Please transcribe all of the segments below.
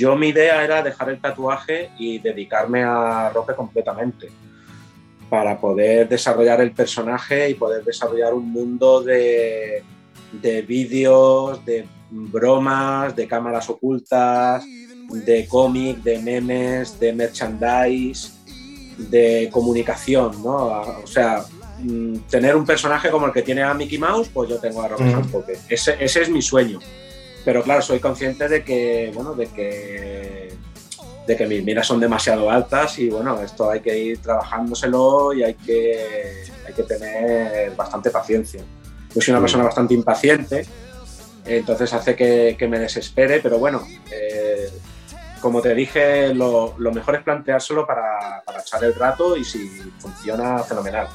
Yo mi idea era dejar el tatuaje y dedicarme a Roque completamente para poder desarrollar el personaje y poder desarrollar un mundo de, de vídeos, de bromas, de cámaras ocultas, de cómic, de memes, de merchandise, de comunicación, ¿no? O sea, mm, tener un personaje como el que tiene a Mickey Mouse, pues yo tengo a Roque mm. Ese, ese, es mi sueño. Pero claro, soy consciente de que, bueno, de que, de que mis miras son demasiado altas y bueno, esto hay que ir trabajándoselo y hay que, hay que tener bastante paciencia. Yo soy una persona bastante impaciente, entonces hace que, que me desespere, pero bueno, eh, como te dije, lo, mejor es planteárselo para, para echar el rato y si funciona, fenomenal.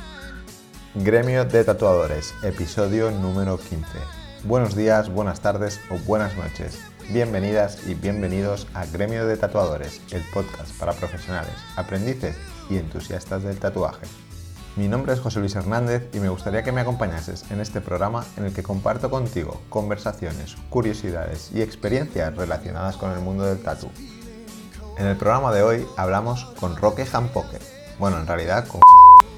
Gremio de Tatuadores, episodio número 15. Buenos días, buenas tardes o buenas noches. Bienvenidas y bienvenidos a Gremio de Tatuadores, el podcast para profesionales, aprendices y entusiastas del tatuaje. Mi nombre es José Luis Hernández y me gustaría que me acompañases en este programa en el que comparto contigo conversaciones, curiosidades y experiencias relacionadas con el mundo del tatu. En el programa de hoy hablamos con Roque Jampoque, bueno, en realidad con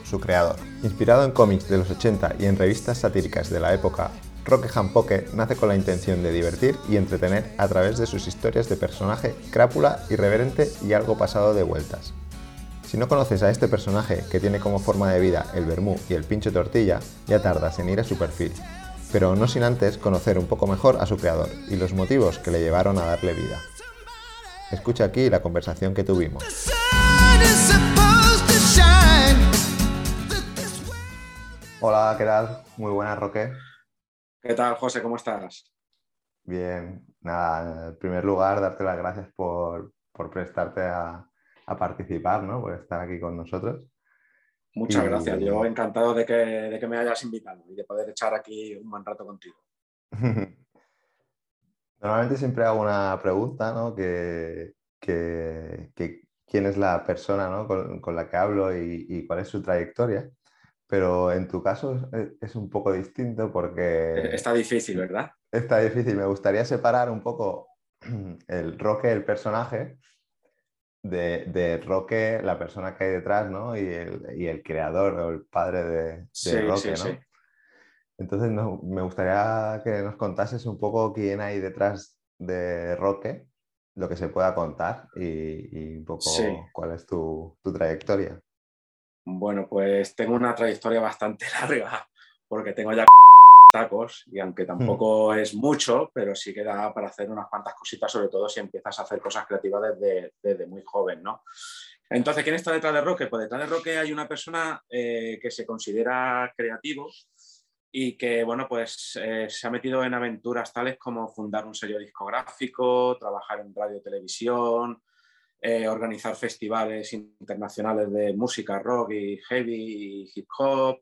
su creador. Inspirado en cómics de los 80 y en revistas satíricas de la época, Roque Jampoque nace con la intención de divertir y entretener a través de sus historias de personaje crápula, irreverente y algo pasado de vueltas. Si no conoces a este personaje que tiene como forma de vida el vermú y el pincho tortilla, ya tardas en ir a su perfil, pero no sin antes conocer un poco mejor a su creador y los motivos que le llevaron a darle vida. Escucha aquí la conversación que tuvimos. Hola, ¿qué tal? Muy buenas, Roque. ¿Qué tal, José? ¿Cómo estás? Bien, nada, en primer lugar, darte las gracias por, por prestarte a, a participar, ¿no? Por estar aquí con nosotros. Muchas gracias. Yo encantado de que, de que, me hayas invitado y de poder echar aquí un buen rato contigo. Normalmente siempre hago una pregunta, ¿no? Que, que, quién es la persona ¿no? con, con, la que hablo y, y, cuál es su trayectoria. Pero en tu caso es, es, un poco distinto porque... Está difícil, ¿verdad? Está difícil. Me gustaría separar un poco el roque, el personaje, de, Roque, la persona que hay detrás, ¿no? Y el, creador o el padre de, Roque, ¿no? Entonces me gustaría que nos contases un poco quién hay detrás de Roque, lo que se pueda contar y, un poco cuál es tu, tu trayectoria. Bueno, pues tengo una trayectoria bastante larga, porque tengo ya tacos y aunque hmm. tampoco es mucho, pero sí que da para hacer unas cuantas cositas, sobre todo si empiezas a hacer cosas creativas desde, desde muy joven, ¿no? Entonces, ¿quién está detrás de Roque? Pues detrás de Roque hay una persona eh, que se considera creativo y que, bueno, pues eh, se ha metido en aventuras tales como fundar un sello discográfico, trabajar en radio y televisión, eh, organizar festivales internacionales de música rock y heavy y hip hop,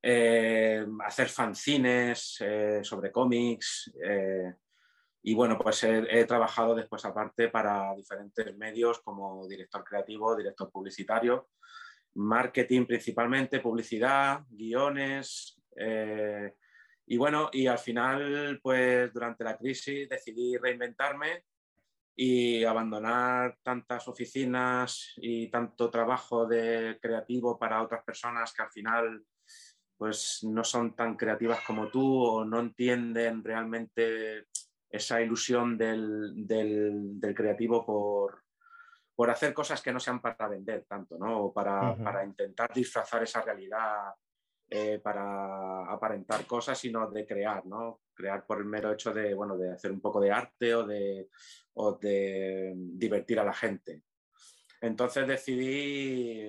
eh, hacer fanzines eh, sobre cómics. Y bueno, pues he, trabajado después aparte para diferentes medios como director creativo, director publicitario, marketing principalmente, publicidad, guiones. y bueno, y al final, pues durante la crisis decidí reinventarme y abandonar tantas oficinas y tanto trabajo de creativo para otras personas que al final pues no son tan creativas como tú o no entienden realmente esa ilusión del, creativo por, hacer cosas que no sean para vender tanto, ¿no? O para, intentar disfrazar esa realidad, eh, para aparentar cosas, sino de crear, ¿no? Crear por el mero hecho de, bueno, de hacer un poco de arte o de, o de divertir a la gente. Entonces decidí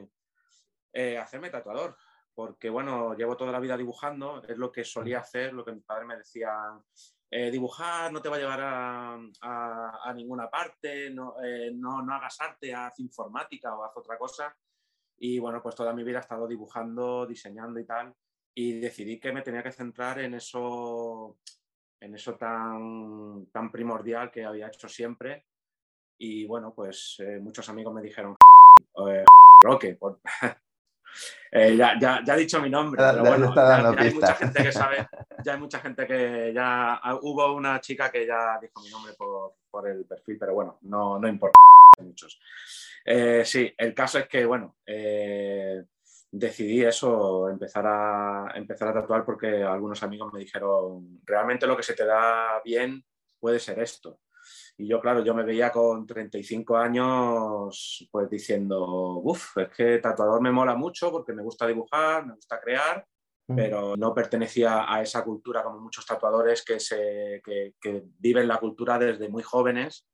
eh, hacerme tatuador porque bueno, llevo toda la vida dibujando, es lo que solía hacer, lo que mis padres me decían, eh, dibujar no te va a llevar a, ninguna parte, no, eh, no, no, hagas arte, haz informática o haz otra cosa. Y bueno, pues toda mi vida he estado dibujando, diseñando y tal, y decidí que me tenía que centrar en eso, en eso tan, tan primordial que había hecho siempre. Y bueno, pues eh, muchos amigos me dijeron, Roque, por, Eh, ya, ya, ya, he dicho mi nombre, pero bueno, ya, hay mucha gente que sabe, ya hay mucha gente que ya hubo una chica que ya dijo mi nombre por, por el perfil, pero bueno, no, no importa muchos. Eh, sí, el caso es que, bueno, eh, decidí eso, empezar a, empezar a tatuar porque algunos amigos me dijeron, realmente lo que se te da bien puede ser esto. Y yo, claro, yo me veía con 35 años pues diciendo, uff, es que tatuador me mola mucho porque me gusta dibujar, me gusta crear, pero no pertenecía a esa cultura como muchos tatuadores que, se, que, que viven la cultura desde muy jóvenes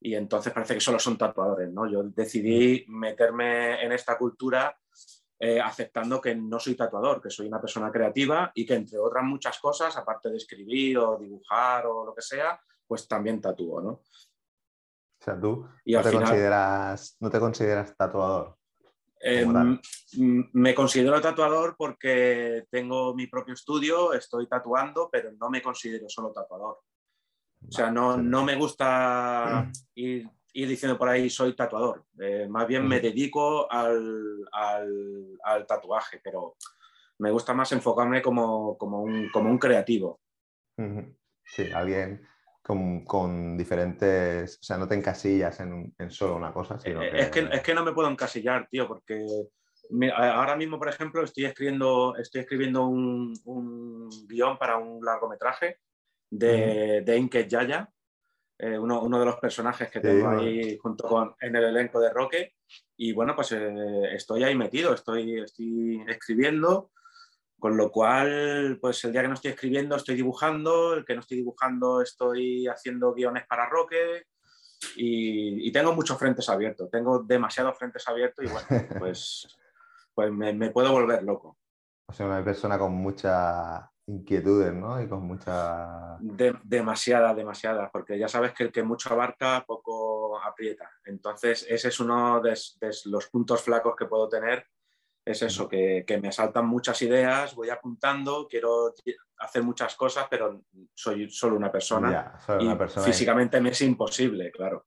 y entonces parece que solo son tatuadores, ¿no? Yo decidí meterme en esta cultura eh, aceptando que no soy tatuador, que soy una persona creativa y que entre otras muchas cosas, aparte de escribir o dibujar o lo que sea, pues también tatúo, ¿no? O sea, tú no, te consideras, no te consideras tatuador. Em, me considero tatuador porque tengo mi propio estudio, estoy tatuando, pero no me considero solo tatuador. O sea, no, no me gusta ir, diciendo por ahí soy tatuador. Eh, más bien me dedico al, al, tatuaje, pero me gusta más enfocarme como, como, un, como un, creativo. Sí, alguien con, con, diferentes, o sea, no te encasillas en, en solo una cosa. Sino eh, Es, que, es que no me puedo encasillar, tío, porque ahora mismo, por ejemplo, estoy escribiendo, estoy escribiendo un, un guion para un largometraje de, de Inke Yaya, eh, uno, uno, de los personajes que tengo ahí junto con en el elenco de Roque. Y bueno, pues eh, estoy ahí metido, estoy, estoy escribiendo, con lo cual, pues el día que no estoy escribiendo estoy dibujando, el que no estoy dibujando estoy haciendo guiones para Roque. Y, y tengo muchos frentes abiertos, tengo demasiados frentes abiertos y bueno, pues, pues me, me puedo volver loco. O sea, una persona con mucha inquietudes, ¿no? Y con mucha... demasiada, demasiada, porque ya sabes que el que mucho abarca, poco aprieta. Entonces, ese es uno de, los puntos flacos que puedo tener, es eso, que, me asaltan muchas ideas, voy apuntando, quiero hacer muchas cosas, pero soy solo una persona. y físicamente me es imposible, claro.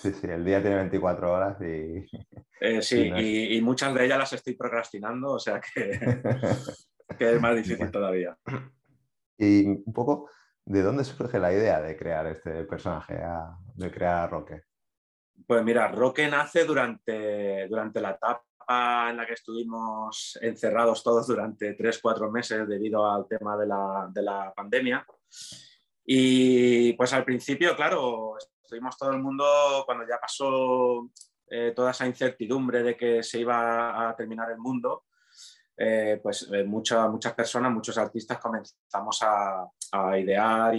Sí, sí, el día tiene 24 horas y... Eh, sí, y, muchas de ellas las estoy procrastinando, o sea que... que es más difícil todavía. Y un poco, ¿de dónde surge la idea de crear este personaje, de crear a Roque? Pues mira, Roque nace durante, durante la etapa en la que estuvimos encerrados todos durante tres, cuatro meses debido al tema de la, de la pandemia. Y pues al principio, claro, estuvimos todo el mundo, cuando ya pasó eh, toda esa incertidumbre de que se iba a terminar el mundo, eh, pues eh, muchas personas, muchos artistas comenzamos a, idear,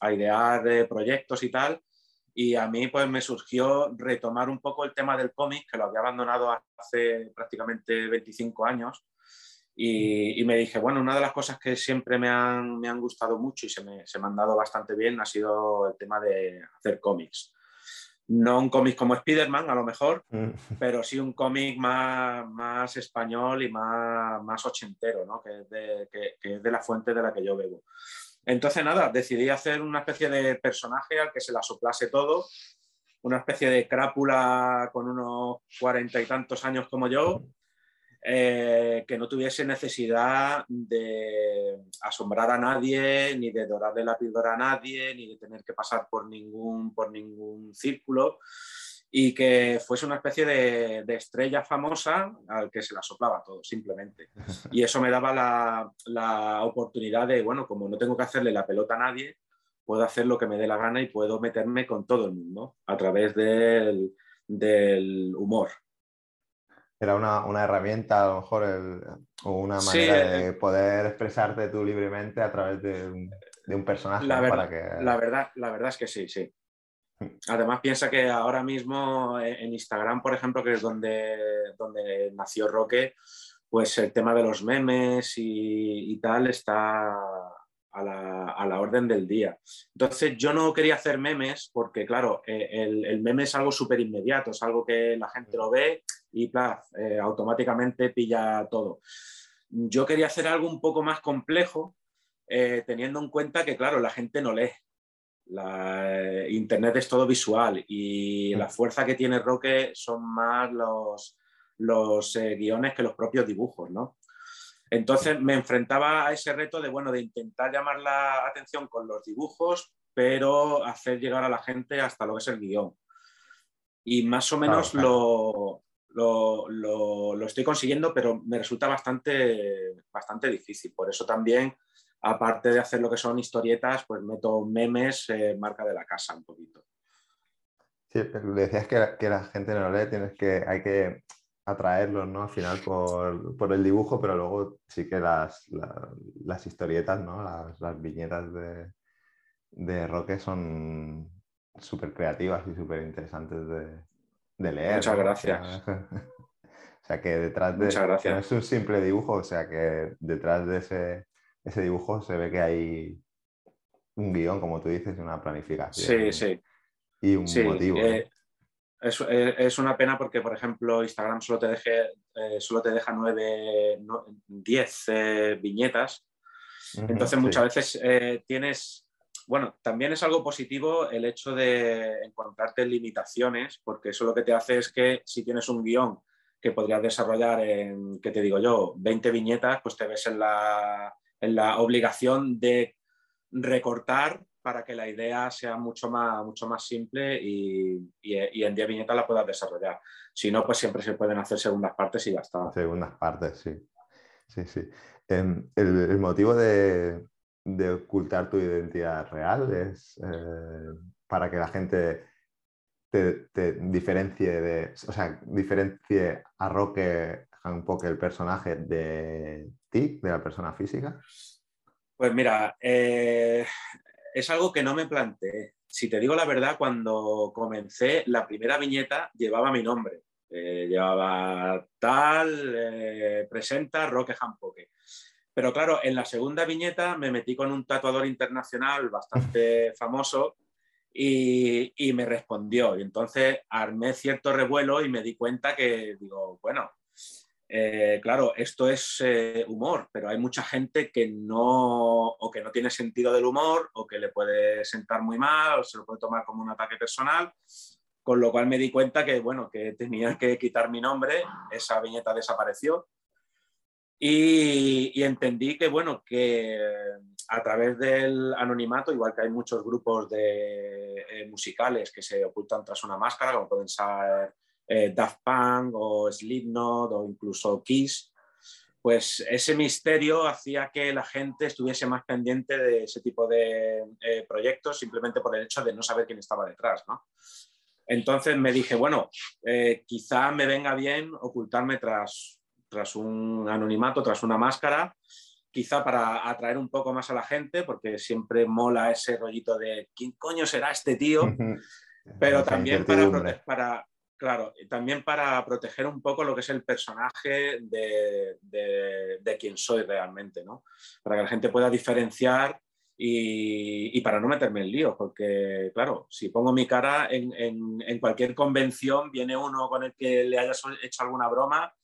a, idear eh, proyectos y tal. Y a mí pues me surgió retomar un poco el tema del cómic, que lo había abandonado hace prácticamente 25 años. Y, me dije, bueno, una de las cosas que siempre me han, me han gustado mucho y se me, se me han dado bastante bien ha sido el tema de hacer cómics no un cómic como Spider-Man a lo mejor, mm. pero sí un cómic más, más, español y más, más ochentero, ¿no? que, es de, que, es de la fuente de la que yo bebo. Entonces, nada, decidí hacer una especie de personaje al que se la soplase todo, una especie de crápula con unos cuarenta y tantos años como yo, eh, que no tuviese necesidad de asombrar a nadie, ni de dorarle la píldora a nadie, ni de tener que pasar por ningún, por ningún círculo, y que fuese una especie de, estrella famosa al que se la soplaba todo, simplemente. Y eso me daba la, la, oportunidad de, bueno, como no tengo que hacerle la pelota a nadie, puedo hacer lo que me dé la gana y puedo meterme con todo el mundo a través del, del humor era una, herramienta, a lo mejor, o una manera de poder expresarte tú libremente a través de un, personaje. La, para que... la, verdad, la verdad es que sí, sí. Hmm. Además, piensa que ahora mismo en Instagram, por ejemplo, que es donde, donde nació Roque, pues el tema de los memes y, y tal está a la, orden del día. Entonces yo no quería hacer memes porque, claro, eh, el, meme es algo súper inmediato, es algo que la gente lo ve y eh, automáticamente pilla todo. Yo quería hacer algo un poco más complejo, eh, teniendo en cuenta que, claro, la gente no lee. La, Internet es todo visual y la fuerza que tiene Roque son más los, los guiones que los propios dibujos, ¿no? Entonces me enfrentaba a ese reto de, bueno, de intentar llamar la atención con los dibujos, pero hacer llegar a la gente hasta lo que es el guion. Y más o menos Lo, lo, estoy consiguiendo, pero me resulta bastante, bastante difícil. Por eso también, aparte de hacer lo que son historietas, pues meto memes, eh, marca de la casa un poquito. Sí, decías que, que la gente no lee, tienes que, hay que atraerlos, ¿no? Al final por, el dibujo, pero luego sí que las, las historietas, ¿no? Las, viñetas de, de Roque son súper creativas y súper interesantes de, leer. Muchas gracias. o sea que detrás de... Muchas gracias. No es un simple dibujo, o sea que detrás de ese, ese dibujo se ve que hay un guion, como tú dices, una planificación. Sí, sí. Y un motivo. Eh, es, una pena porque, por ejemplo, Instagram solo te, deje, eh, solo te deja nueve, diez eh, viñetas. Entonces, muchas veces tienes. Bueno, también es algo positivo el hecho de encontrarte limitaciones, porque eso lo que te hace es que si tienes un guion que podrías desarrollar en, ¿qué te digo yo?, 20 viñetas, pues te ves en la, en la obligación de recortar para que la idea sea mucho más, mucho más simple y, en 10 viñetas la puedas desarrollar. Si no, pues siempre se pueden hacer segundas partes y ya está. Segundas partes, sí. Sí, sí. Em, el, motivo de, ocultar tu identidad real es eh, para que la gente te, diferencie de, o sea, diferencie a Roque un el personaje de ti, de la persona física. Pues mira, eh, es algo que no me planteé. Si te digo la verdad, cuando comencé, la primera viñeta llevaba mi nombre. Eh, llevaba tal, presenta Roque Jampoque. Pero claro, en la segunda viñeta me metí con un tatuador internacional bastante famoso y, y, me respondió. Y entonces armé cierto revuelo y me di cuenta que, digo, bueno, eh, claro, esto es eh, humor, pero hay mucha gente que no, o que no tiene sentido del humor, o que le puede sentar muy mal, o se lo puede tomar como un ataque personal, con lo cual me di cuenta que, bueno, que tenía que quitar mi nombre, esa viñeta desapareció, y, entendí que, bueno, que a través del anonimato, igual que hay muchos grupos de eh, musicales que se ocultan tras una máscara, como pueden ser eh, Daft Punk o Slipknot o incluso Kiss, pues ese misterio hacía que la gente estuviese más pendiente de ese tipo de eh, proyectos simplemente por el hecho de no saber quién estaba detrás, ¿no? Entonces me dije, bueno, eh, quizá me venga bien ocultarme tras, tras un anonimato, tras una máscara, quizá para atraer un poco más a la gente, porque siempre mola ese rollito de quién coño será este tío, pero también para, para, Claro, también para proteger un poco lo que es el personaje de, de, quien soy realmente, ¿no? Para que la gente pueda diferenciar y, para no meterme en líos, porque, claro, si pongo mi cara en, en, cualquier convención, viene uno con el que le hayas hecho alguna broma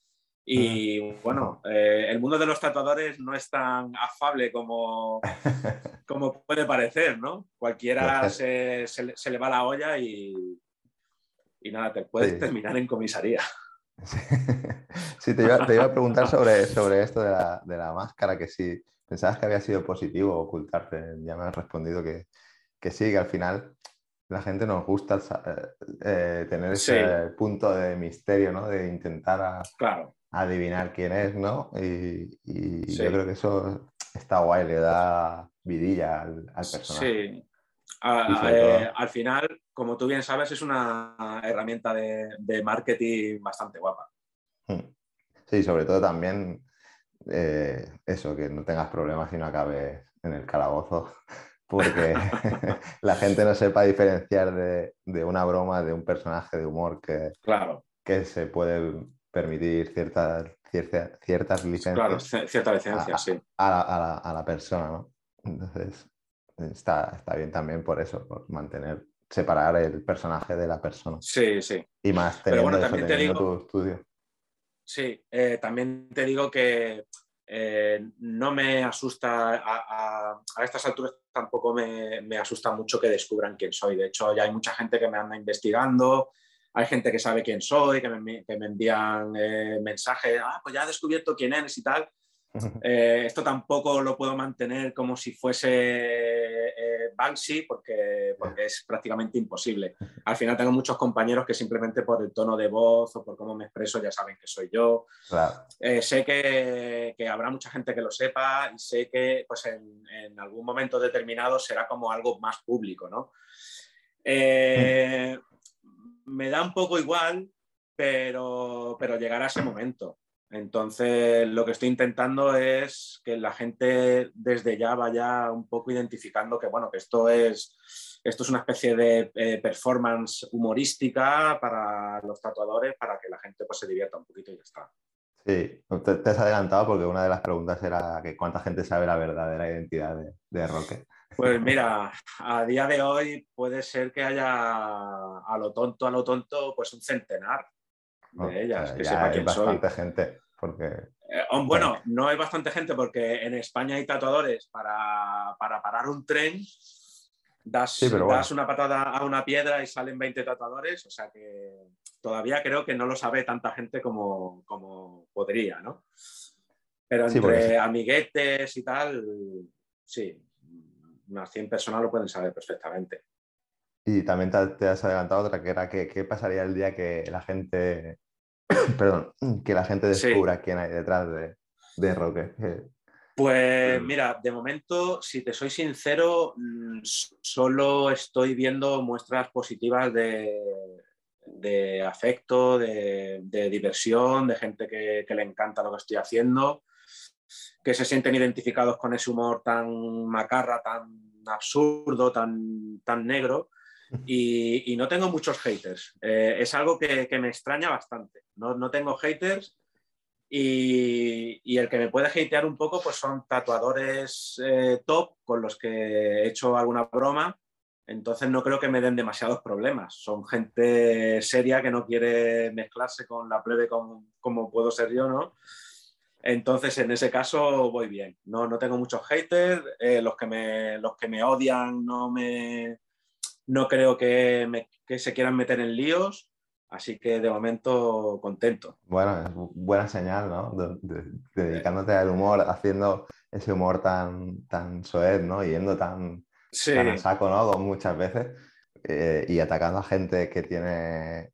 y, bueno, eh, el mundo de los tatuadores no es tan afable como, como puede parecer, ¿no? Cualquiera se, se le va la olla y y nada, te puedes terminar en comisaría. Sí, te, iba, a preguntar sobre, sobre esto de la, de la, máscara, que si pensabas que había sido positivo ocultarte, ya me has respondido que, que sí, que al final la gente nos gusta eh, eh, tener ese punto de misterio, ¿no? De intentar adivinar quién es, ¿no? Y, yo creo que eso está guay, le da vidilla al, al personaje. Sí, eh, al final, como tú bien sabes, es una herramienta de, marketing bastante guapa. Hmm. Sí, sobre todo también eh, eso, que no tengas problemas y no acabes en el calabozo, porque la gente no sepa diferenciar de, una broma de un personaje de humor que, claro. que se puede permitir ciertas, ciertas, ciertas licencias. Claro, cierta licencia, sí. A la, persona, ¿no? Entonces, está, está bien también por eso, por mantener, separar el personaje de la persona. Sí, sí. Y más teniendo, también te digo, tu estudio. Sí, eh, también te digo que eh, no me asusta, a, estas alturas tampoco me, asusta mucho que descubran quién soy. De hecho, ya hay mucha gente que me anda investigando, hay gente que sabe quién soy, que me, que me envían eh, mensajes, ah, pues ya he descubierto quién eres y tal. esto tampoco lo puedo mantener como si fuese Banksy porque, porque es prácticamente imposible. Al final tengo muchos compañeros que simplemente por el tono de voz o por cómo me expreso ya saben que soy yo. Eh, sé que, que, habrá mucha gente que lo sepa y sé que pues en, en algún momento determinado será como algo más público, ¿no? Eh, me da un poco igual, pero, pero llegará ese momento. Entonces, lo que estoy intentando es que la gente desde ya vaya un poco identificando que, bueno, que esto es, esto es una especie de eh, performance humorística para los tatuadores, para que la gente pues, se divierta un poquito y ya está. Sí, te, has adelantado porque una de las preguntas era que cuánta gente sabe la verdadera identidad de, de Roque. Pues mira, a día de hoy puede ser que haya a lo tonto, a lo tonto, pues un centenar de ellas. que sepa hay bastante gente. Porque... Eh, bueno, no hay bastante gente porque en España hay tatuadores para, parar un tren. Das, das una patada a una piedra y salen 20 tatuadores. O sea que todavía creo que no lo sabe tanta gente como, como podría, ¿no? Pero entre amiguetes y tal, sí, unas 100 personas lo pueden saber perfectamente. Y también te, has adelantado otra, que era que, qué pasaría el día que la gente, perdón, que la gente descubra quién hay detrás de, de Roque. Pues mira, de momento, si te soy sincero, mm, solo estoy viendo muestras positivas de, de afecto, de, diversión, de gente que, que, le encanta lo que estoy haciendo, que se sienten identificados con ese humor tan macarra, tan absurdo, tan, tan negro. Y, no tengo muchos haters. Eh, es algo que, me extraña bastante. No, no tengo haters y, y, el que me puede hatear un poco pues son tatuadores eh, top con los que he hecho alguna broma. Entonces no creo que me den demasiados problemas. Son gente seria que no quiere mezclarse con la plebe como, como puedo ser yo, ¿no? Entonces, en ese caso voy bien. No, no tengo muchos haters. Eh, los, que me, los que me odian no, me, no creo que, se quieran meter en líos. Así que de momento contento. Bueno, es buena señal, ¿no? dedicándote al humor, haciendo ese humor tan, tan soez, ¿no? Yendo tan, tan a saco, ¿no? Muchas veces. Eh, y atacando a gente que tiene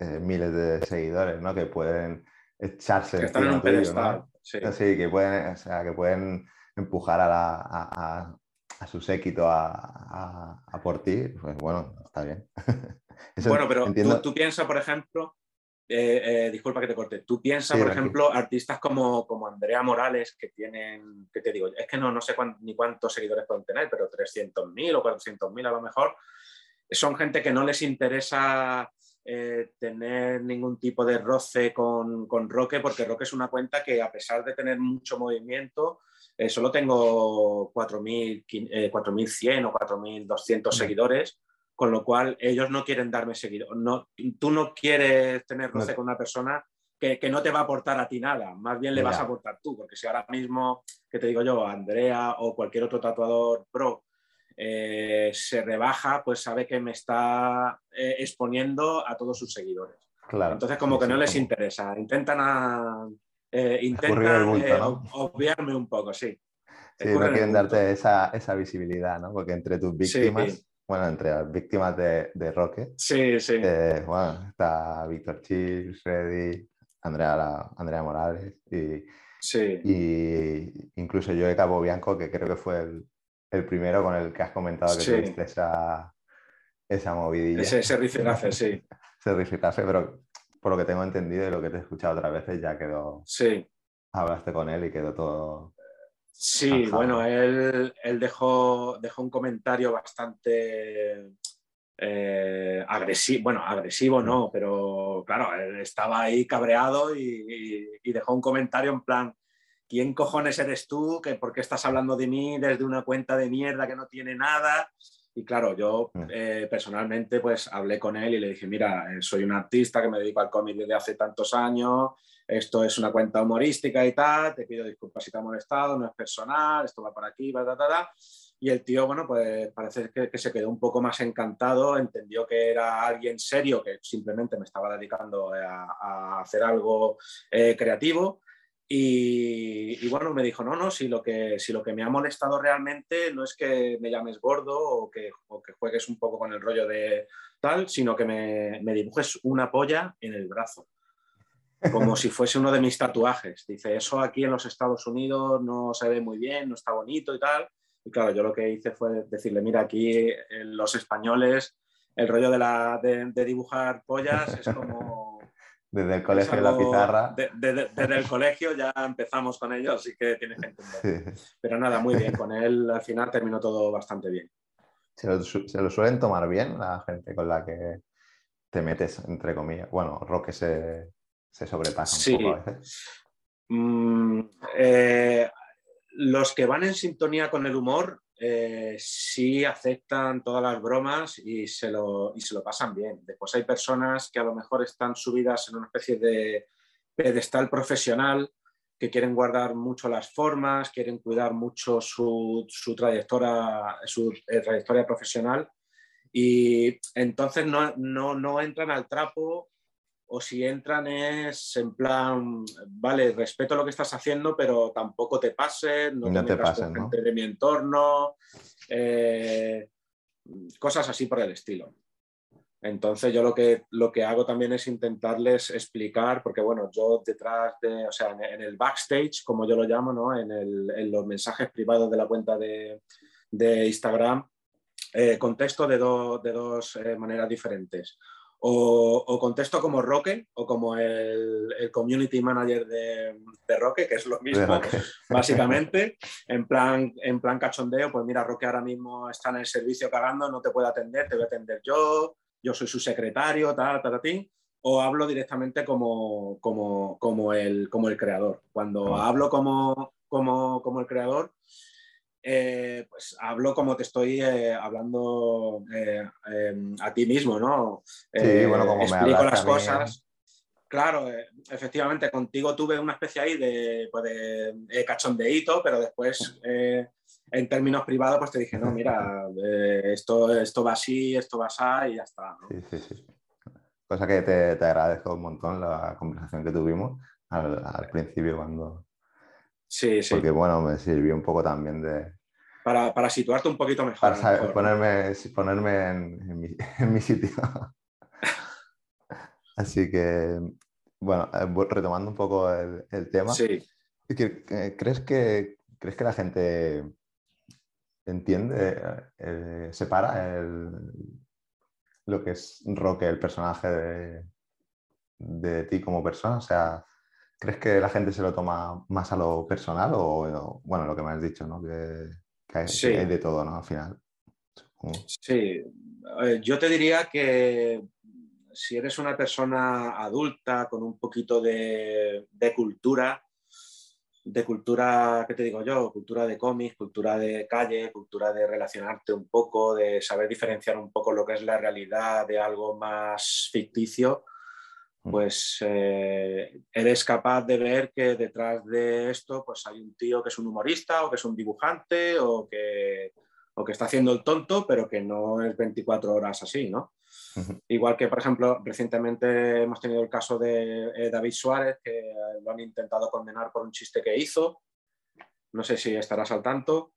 eh, miles de seguidores, ¿no? Que pueden echarse que están en un pedestal. Sí. que pueden, o sea, que pueden empujar a, la, a, a, su séquito a, por ti, pues bueno, está bien. bueno, pero tú, tú piensas, por ejemplo, eh, eh, disculpa que te corte, tú piensas, por ejemplo, artistas como, como Andrea Morales, que tienen, que te digo, es que no, no sé ni cuántos seguidores pueden tener, pero 300.000 o 400.000 a lo mejor, son gente que no les interesa eh, tener ningún tipo de roce con, con, Roque, porque Roque es una cuenta que a pesar de tener mucho movimiento, eh, solo tengo 4.100 eh, o 4.200 seguidores, con lo cual ellos no quieren darme seguidores. No, tú no quieres tener roce con una persona que, que, no te va a aportar a ti nada, más bien le vas a aportar tú, porque si ahora mismo, que te digo yo, Andrea o cualquier otro tatuador pro eh, se rebaja, pues sabe que me está eh, exponiendo a todos sus seguidores. Entonces, como que no les interesa. Intentan, a, eh, intentan obviarme un poco, sí. Sí, no quieren darte esa, esa, visibilidad, ¿no? Porque entre tus víctimas, bueno, entre las víctimas de, de Roque, sí, sí. bueno, está Víctor Chil, Freddy, Andrea, Andrea Morales y, sí. y incluso yo de Cabo Bianco, que creo que fue el, el primero con el que has comentado que tuviste esa, esa movidilla. Ese, ese sí. ese rifirafe, pero por lo que tengo entendido y lo que te he escuchado otras veces ya quedó... Sí. Hablaste con él y quedó todo... Sí, bueno, él, él dejó, dejó un comentario bastante eh, agresivo, bueno, agresivo no, pero claro, él estaba ahí cabreado y, y, dejó un comentario en plan, ¿quién cojones eres tú? ¿Que ¿Por qué estás hablando de mí desde una cuenta de mierda que no tiene nada? Y claro, yo mm. eh, personalmente pues hablé con él y le dije, mira, eh, soy un artista que me dedico al cómic desde hace tantos años, esto es una cuenta humorística y tal, te pido disculpas si te ha molestado, no es personal, esto va por aquí, va, ta, ta, ta. Y el tío, bueno, pues parece que, se quedó un poco más encantado, entendió que era alguien serio, que simplemente me estaba dedicando a, hacer algo eh, creativo Y, bueno, me dijo, no, no, si lo, que, si lo que me ha molestado realmente no es que me llames gordo o que, que juegues un poco con el rollo de tal, sino que me, me dibujes una polla en el brazo como si fuese uno de mis tatuajes. Dice, eso aquí en los Estados Unidos no se ve muy bien, no está bonito y tal. Y claro, yo lo que hice fue decirle, mira, aquí en los españoles el rollo de, la, de, dibujar pollas es como... Desde el colegio de la pizarra. desde el colegio ya empezamos con ello, así que tienes que entender. Pero nada, muy bien. Con él al final terminó todo bastante bien. ¿Se lo, se lo suelen tomar bien la gente con la que te metes, entre comillas? Bueno, Roque se, se sobrepasa un poco a veces. Mm, eh, los que van en sintonía con el humor eh, sí aceptan todas las bromas y se, lo, y se lo pasan bien. Después hay personas que a lo mejor están subidas en una especie de pedestal profesional que quieren guardar mucho las formas, quieren cuidar mucho su, trayectoria, su eh, trayectoria profesional y entonces no, no, no entran al trapo o si entran es en plan, vale, respeto lo que estás haciendo, pero tampoco te pases, no, te, pases de mi entorno, eh, cosas así por el estilo. Entonces yo lo que, lo que hago también es intentarles explicar, porque bueno, yo detrás de, o sea, en, el backstage, como yo lo llamo, ¿no? en, los mensajes privados de la cuenta de, Instagram, eh, contesto de, de dos eh, maneras diferentes o, contesto como Roque o como el, community manager de, Roque, que es lo mismo, básicamente, en plan, en plan cachondeo, pues mira, Roque ahora mismo está en el servicio cagando, no te puedo atender, te voy a atender yo, yo soy su secretario, tal, tal, tal, o hablo directamente como, como, como, el, como el creador. Cuando hablo como, como, como el creador, eh, pues hablo como te estoy eh, hablando eh, em, a ti mismo, ¿no? sí, bueno, como explico las cosas. Claro, efectivamente, contigo tuve una especie ahí de, pues de cachondeíto, pero después, en términos privados, pues te dije, no, mira, esto, esto va así, esto va así y ya está. Sí, sí, sí. Cosa que te, te, agradezco un montón la conversación que tuvimos al, al principio cuando, Sí, sí. Porque bueno, me sirvió un poco también de... Para, para situarte un poquito mejor. Para ponerme, ponerme en, mi, en, mi, sitio. Así que, bueno, eh, retomando un poco el, el tema. Sí. ¿Crees que, ¿Crees que la gente entiende, eh, separa el, lo que es Roque, el personaje de, de ti como persona? O sea, ¿Crees que la gente se lo toma más a lo personal o, bueno, lo que me has dicho, ¿no? Que, hay, de todo, ¿no? Al final. Sí, yo te diría que si eres una persona adulta con un poquito de, cultura, de cultura, ¿qué te digo yo? Cultura de cómics, cultura de calle, cultura de relacionarte un poco, de saber diferenciar un poco lo que es la realidad de algo más ficticio, pues eh, eres capaz de ver que detrás de esto pues hay un tío que es un humorista o que es un dibujante o que, o que está haciendo el tonto, pero que no es 24 horas así, ¿no? Igual que, por ejemplo, recientemente hemos tenido el caso de eh, David Suárez, que lo han intentado condenar por un chiste que hizo. No sé si estarás al tanto.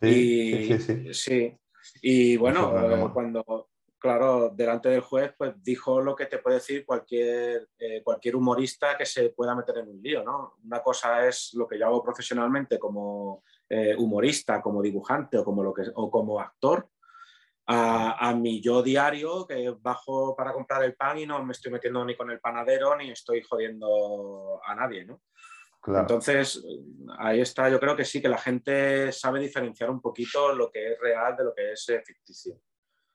Sí, sí, sí, sí. Y bueno, eh, cuando, claro, delante del juez, pues dijo lo que te puede decir cualquier, eh, cualquier humorista que se pueda meter en un lío, ¿no? Una cosa es lo que yo hago profesionalmente como eh, humorista, como dibujante o como, lo que, o como actor, a, a, mi yo diario que bajo para comprar el pan y no me estoy metiendo ni con el panadero ni estoy jodiendo a nadie, ¿no? Entonces, ahí está, yo creo que sí, que la gente sabe diferenciar un poquito lo que es real de lo que es eh, ficticio.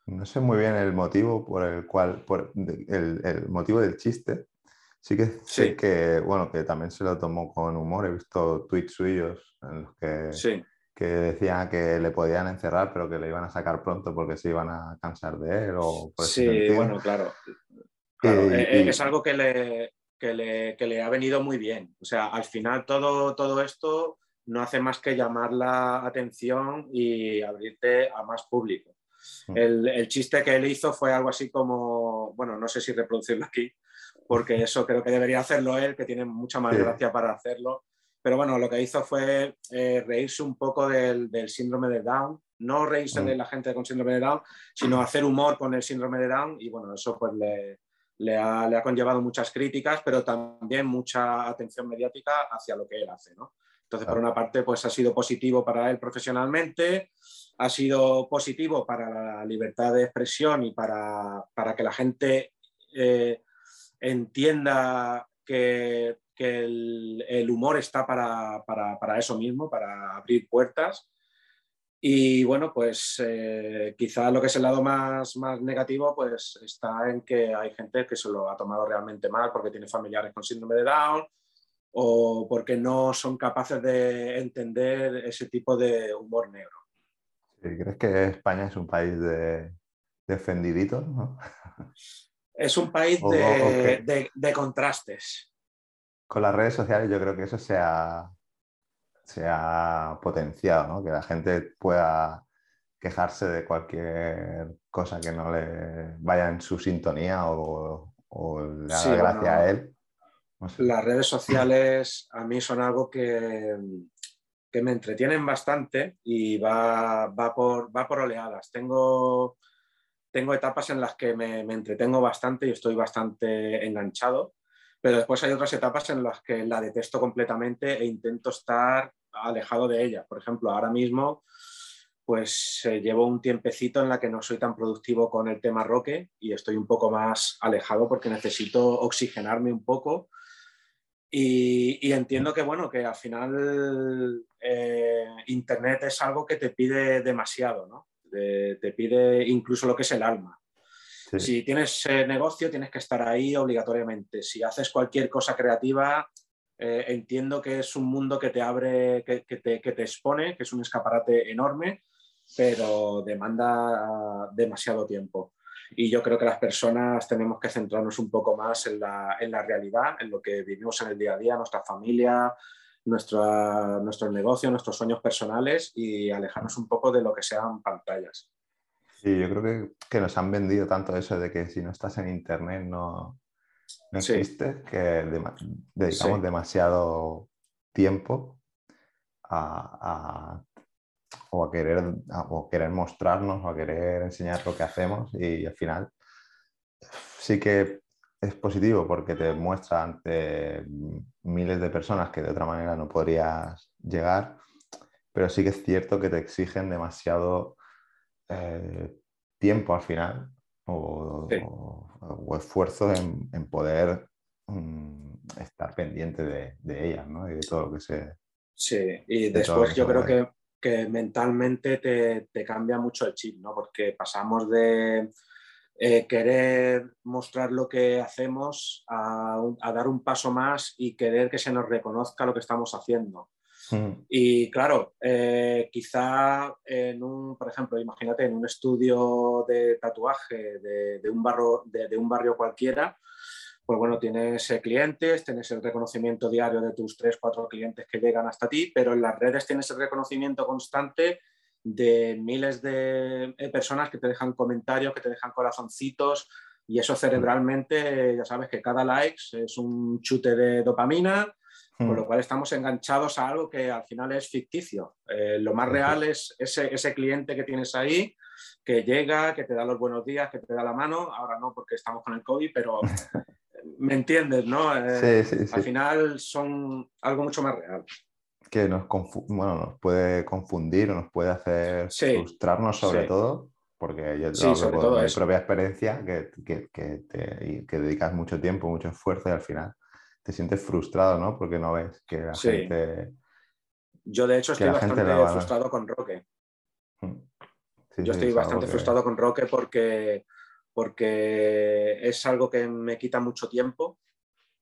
No sé muy bien el motivo por el cual, por el, motivo del chiste. Sí que sé que, bueno, que también se lo tomó con humor. He visto tweets suyos en los que, que decían que le podían encerrar, pero que le iban a sacar pronto porque se iban a cansar de él. O sí, bueno, claro. Eh, eh, es algo que le, que le, que le, ha venido muy bien. O sea, al final todo, todo esto no hace más que llamar la atención y abrirte a más público. Mm. El, chiste que él hizo fue algo así como, bueno, no sé si reproducirlo aquí, porque eso creo que debería hacerlo él, que tiene mucha más gracia para hacerlo. pero bueno, lo que hizo fue eh, reírse un poco del, síndrome de Down, no reírse de mm. la gente con síndrome de Down, sino hacer humor con el síndrome de Down y bueno, eso pues le, le, ha, le ha, conllevado muchas críticas, pero también mucha atención mediática hacia lo que él hace, ¿no? Entonces, por una parte, pues ha sido positivo para él profesionalmente, ha sido positivo para la libertad de expresión y para, para que la gente eh, entienda que, el, humor está para, para, para, eso mismo, para abrir puertas. Y bueno, pues eh, quizá lo que es el lado más, más negativo pues está en que hay gente que se lo ha tomado realmente mal porque tiene familiares con síndrome de Down o porque no son capaces de entender ese tipo de humor negro. ¿Crees que España es un país de, de ofendiditos? ¿no? Es un país de, de, contrastes. Con las redes sociales yo creo que eso se ha, se ha potenciado, ¿no? que la gente pueda quejarse de cualquier cosa que no le vaya en su sintonía o, o le haga gracia a él. Las redes sociales a mí son algo que, que me entretienen bastante y va, va, por, va por oleadas. Tengo, tengo etapas en las que me, me, entretengo bastante y estoy bastante enganchado, pero después hay otras etapas en las que la detesto completamente e intento estar alejado de ella. Por ejemplo, ahora mismo pues eh, llevo un tiempecito en la que no soy tan productivo con el tema roque y estoy un poco más alejado porque necesito oxigenarme un poco y, entiendo que, bueno, que al final eh, Internet es algo que te pide demasiado, ¿no? te pide incluso lo que es el alma. Si tienes eh, negocio, tienes que estar ahí obligatoriamente. Si haces cualquier cosa creativa, eh, entiendo que es un mundo que te abre, que, te, que, te, expone, que es un escaparate enorme, pero demanda demasiado tiempo. Y yo creo que las personas tenemos que centrarnos un poco más en la, en la realidad, en lo que vivimos en el día a día, nuestra familia, nuestra, nuestros negocios, nuestros sueños personales y alejarnos un poco de lo que sean pantallas. Sí, yo creo que, que nos han vendido tanto eso de que si no estás en Internet no, no existe, que dedicamos demasiado tiempo a, o a querer, o querer mostrarnos o a querer enseñar lo que hacemos y al final sí que es positivo porque te muestra ante miles de personas que de otra manera no podrías llegar, pero sí que es cierto que te exigen demasiado eh, tiempo al final o, esfuerzo en, poder mm, estar pendiente de, de ellas ¿no? y de todo lo que se... Sí, y después yo creo que que mentalmente te, cambia mucho el chip, ¿no? Porque pasamos de eh, querer mostrar lo que hacemos a, dar un paso más y querer que se nos reconozca lo que estamos haciendo. Hmm. Y claro, eh, quizá en un, por ejemplo, imagínate en un estudio de tatuaje de, un, barro, de un barrio cualquiera, pues bueno, tienes eh, clientes, tienes el reconocimiento diario de tus tres, cuatro clientes que llegan hasta ti, pero en las redes tienes el reconocimiento constante de miles de eh, personas que te dejan comentarios, que te dejan corazoncitos, y eso cerebralmente, ya sabes que cada like es un chute de dopamina, con hmm. lo cual estamos enganchados a algo que al final es ficticio. Eh, lo más real es ese, ese, cliente que tienes ahí, que llega, que te da los buenos días, que te da la mano, ahora no porque estamos con el COVID, pero me entiendes, ¿no? Eh, sí, sí, sí. Al final son algo mucho más real. Que nos, bueno, nos puede confundir o nos puede hacer frustrarnos sobre todo, porque yo te hablo por mi propia experiencia, que, que, que, te, que, dedicas mucho tiempo, mucho esfuerzo y al final te sientes frustrado, ¿no? Porque no ves que la gente... Yo de hecho estoy bastante frustrado con Roque. Mm. yo estoy bastante frustrado con Roque porque porque es algo que me quita mucho tiempo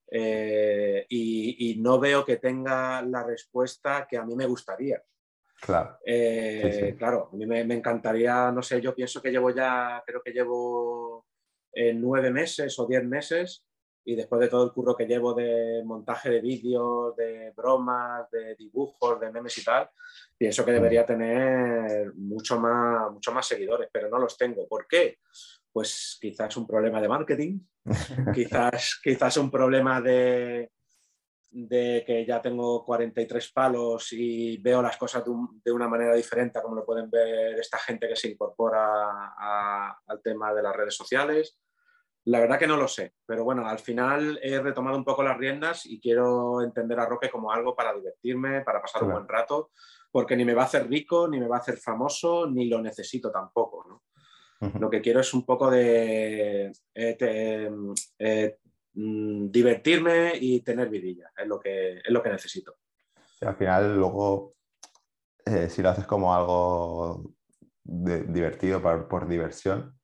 eh, y, no veo que tenga la respuesta que a mí me gustaría. Claro. Eh, claro, a mí me, encantaría, no sé, yo pienso que llevo ya, creo que llevo eh, nueve meses o diez meses y después de todo el curro que llevo de montaje de vídeos, de bromas, de dibujos, de memes y tal, pienso que debería tener mucho más, mucho más seguidores, pero no los tengo. ¿Por qué? Pues quizás un problema de marketing, quizás, quizás un problema de, de que ya tengo 43 palos y veo las cosas de, una manera diferente como lo pueden ver esta gente que se incorpora al tema de las redes sociales. La verdad que no lo sé, pero bueno, al final he retomado un poco las riendas y quiero entender a Roque como algo para divertirme, para pasar un buen rato, porque ni me va a hacer rico, ni me va a hacer famoso, ni lo necesito tampoco. Lo que quiero es un poco de eh, eh, mm, divertirme y tener vidilla, es lo que, es lo que necesito. al final, luego, eh, si lo haces como algo divertido por diversión,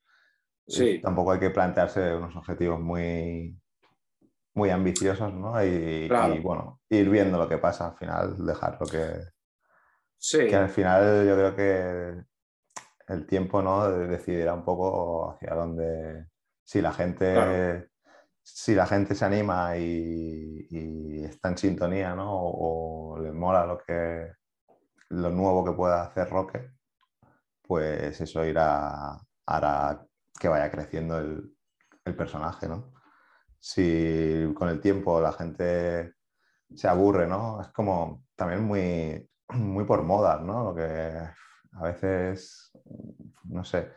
Tampoco hay que plantearse unos objetivos muy, muy ambiciosos, ¿no? Y, bueno, ir viendo lo que pasa al final, dejarlo que... Sí. Que al final yo creo que el tiempo, ¿no? Decidirá un poco hacia dónde... Si la gente... Si la gente se anima y, está en sintonía, ¿no? O, le mola lo que lo nuevo que pueda hacer Roque, pues eso irá, hará que vaya creciendo el, personaje, ¿no? Si con el tiempo la gente se aburre, ¿no? Es como también muy, muy por moda, ¿no? Lo que a veces, no sé,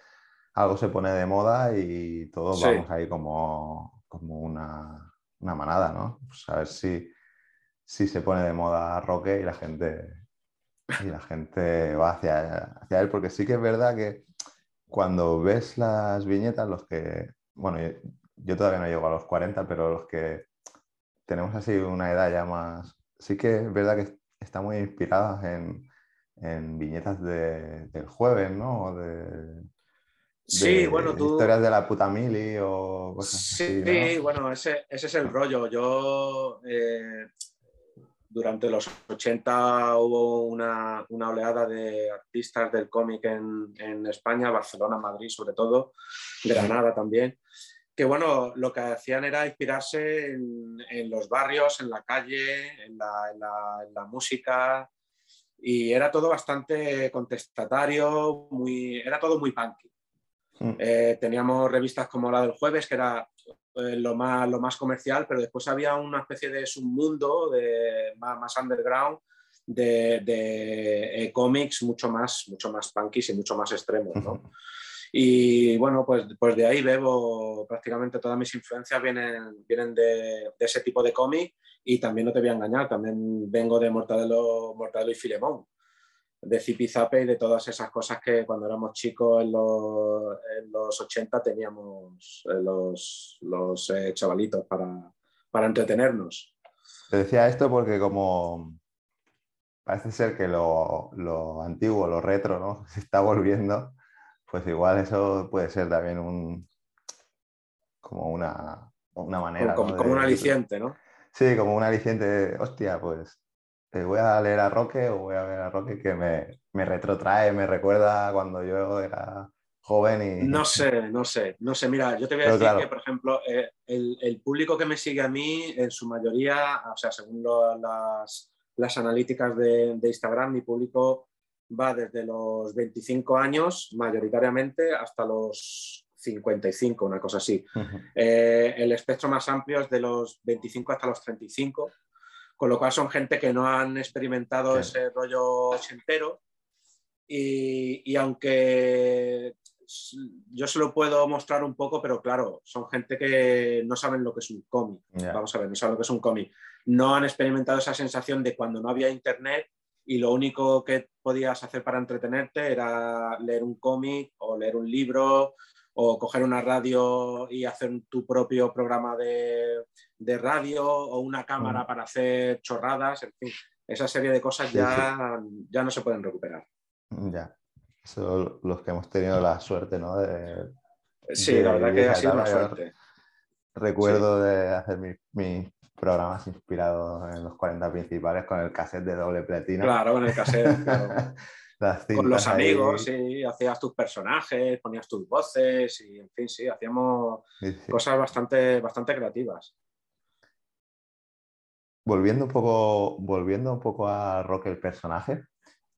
algo se pone de moda y todos vamos ahí como, como una, manada, ¿no? Pues a ver si, si se pone de moda Roque y la gente y la gente va hacia, hacia él, porque sí que es verdad que cuando ves las viñetas, los que, bueno, yo, todavía no llego a los 40, pero los que tenemos así una edad ya más, sí que es verdad que está muy inspiradas en, viñetas del jueves, ¿no? De, sí, bueno, tú... Historias de la puta mili o cosas sí, así. Sí, bueno, ese, es el rollo. Yo eh, durante los 80 hubo una, oleada de artistas del cómic en, España, Barcelona, Madrid sobre todo, Granada también, que bueno, lo que hacían era inspirarse en, los barrios, en la calle, en la, música, y era todo bastante contestatario, muy, era todo muy punky. Mm. Eh, teníamos revistas como la del jueves, que era eh, lo, más, lo más comercial, pero después había una especie de submundo de, más, más underground de, de eh, cómics mucho más, mucho más punky y mucho más extremos. ¿no? Y bueno, pues, pues de ahí bebo prácticamente todas mis influencias vienen, vienen de, de ese tipo de cómic y también no te voy a engañar, también vengo de Mortadelo, Mortadelo y Filemón de Zipizape y de todas esas cosas que cuando éramos chicos en los, en los 80 teníamos eh, los, los eh, chavalitos para, para entretenernos. Te decía esto porque como parece ser que lo, lo, antiguo, lo retro, ¿no? Se está volviendo, pues igual eso puede ser también un como una, una manera. Como, como un aliciente, ¿no? Sí, como un aliciente, hostia, pues voy a leer a Roque o voy a ver a Roque que me, me retrotrae, me recuerda cuando yo era joven y... No sé, no sé, no sé. Mira, yo te voy a decir que, por ejemplo, eh, el, el, público que me sigue a mí, en su mayoría, o sea, según las, las, analíticas de, de, Instagram, mi público va desde los 25 años, mayoritariamente, hasta los 55, una cosa así. Eh, el espectro más amplio es de los 25 hasta los 35 con lo cual son gente que no han experimentado ese rollo entero y, y, aunque yo se lo puedo mostrar un poco, pero claro, son gente que no saben lo que es un cómic. Vamos a ver, no saben lo que es un cómic. No han experimentado esa sensación de cuando no había internet y lo único que podías hacer para entretenerte era leer un cómic o leer un libro o coger una radio y hacer tu propio programa de, radio o una cámara mm. para hacer chorradas, en fin, esa serie de cosas ya, ya no se pueden recuperar. Ya, son los que hemos tenido la suerte, ¿no? sí, la verdad que ha sido una suerte. Recuerdo de hacer mis, programas inspirados en los 40 principales con el cassette de doble platino. Claro, con el cassette. Claro. con los amigos, sí, hacías tus personajes, ponías tus voces y en fin, sí, hacíamos cosas bastante, bastante creativas. Volviendo un poco, volviendo un poco a Rock el personaje,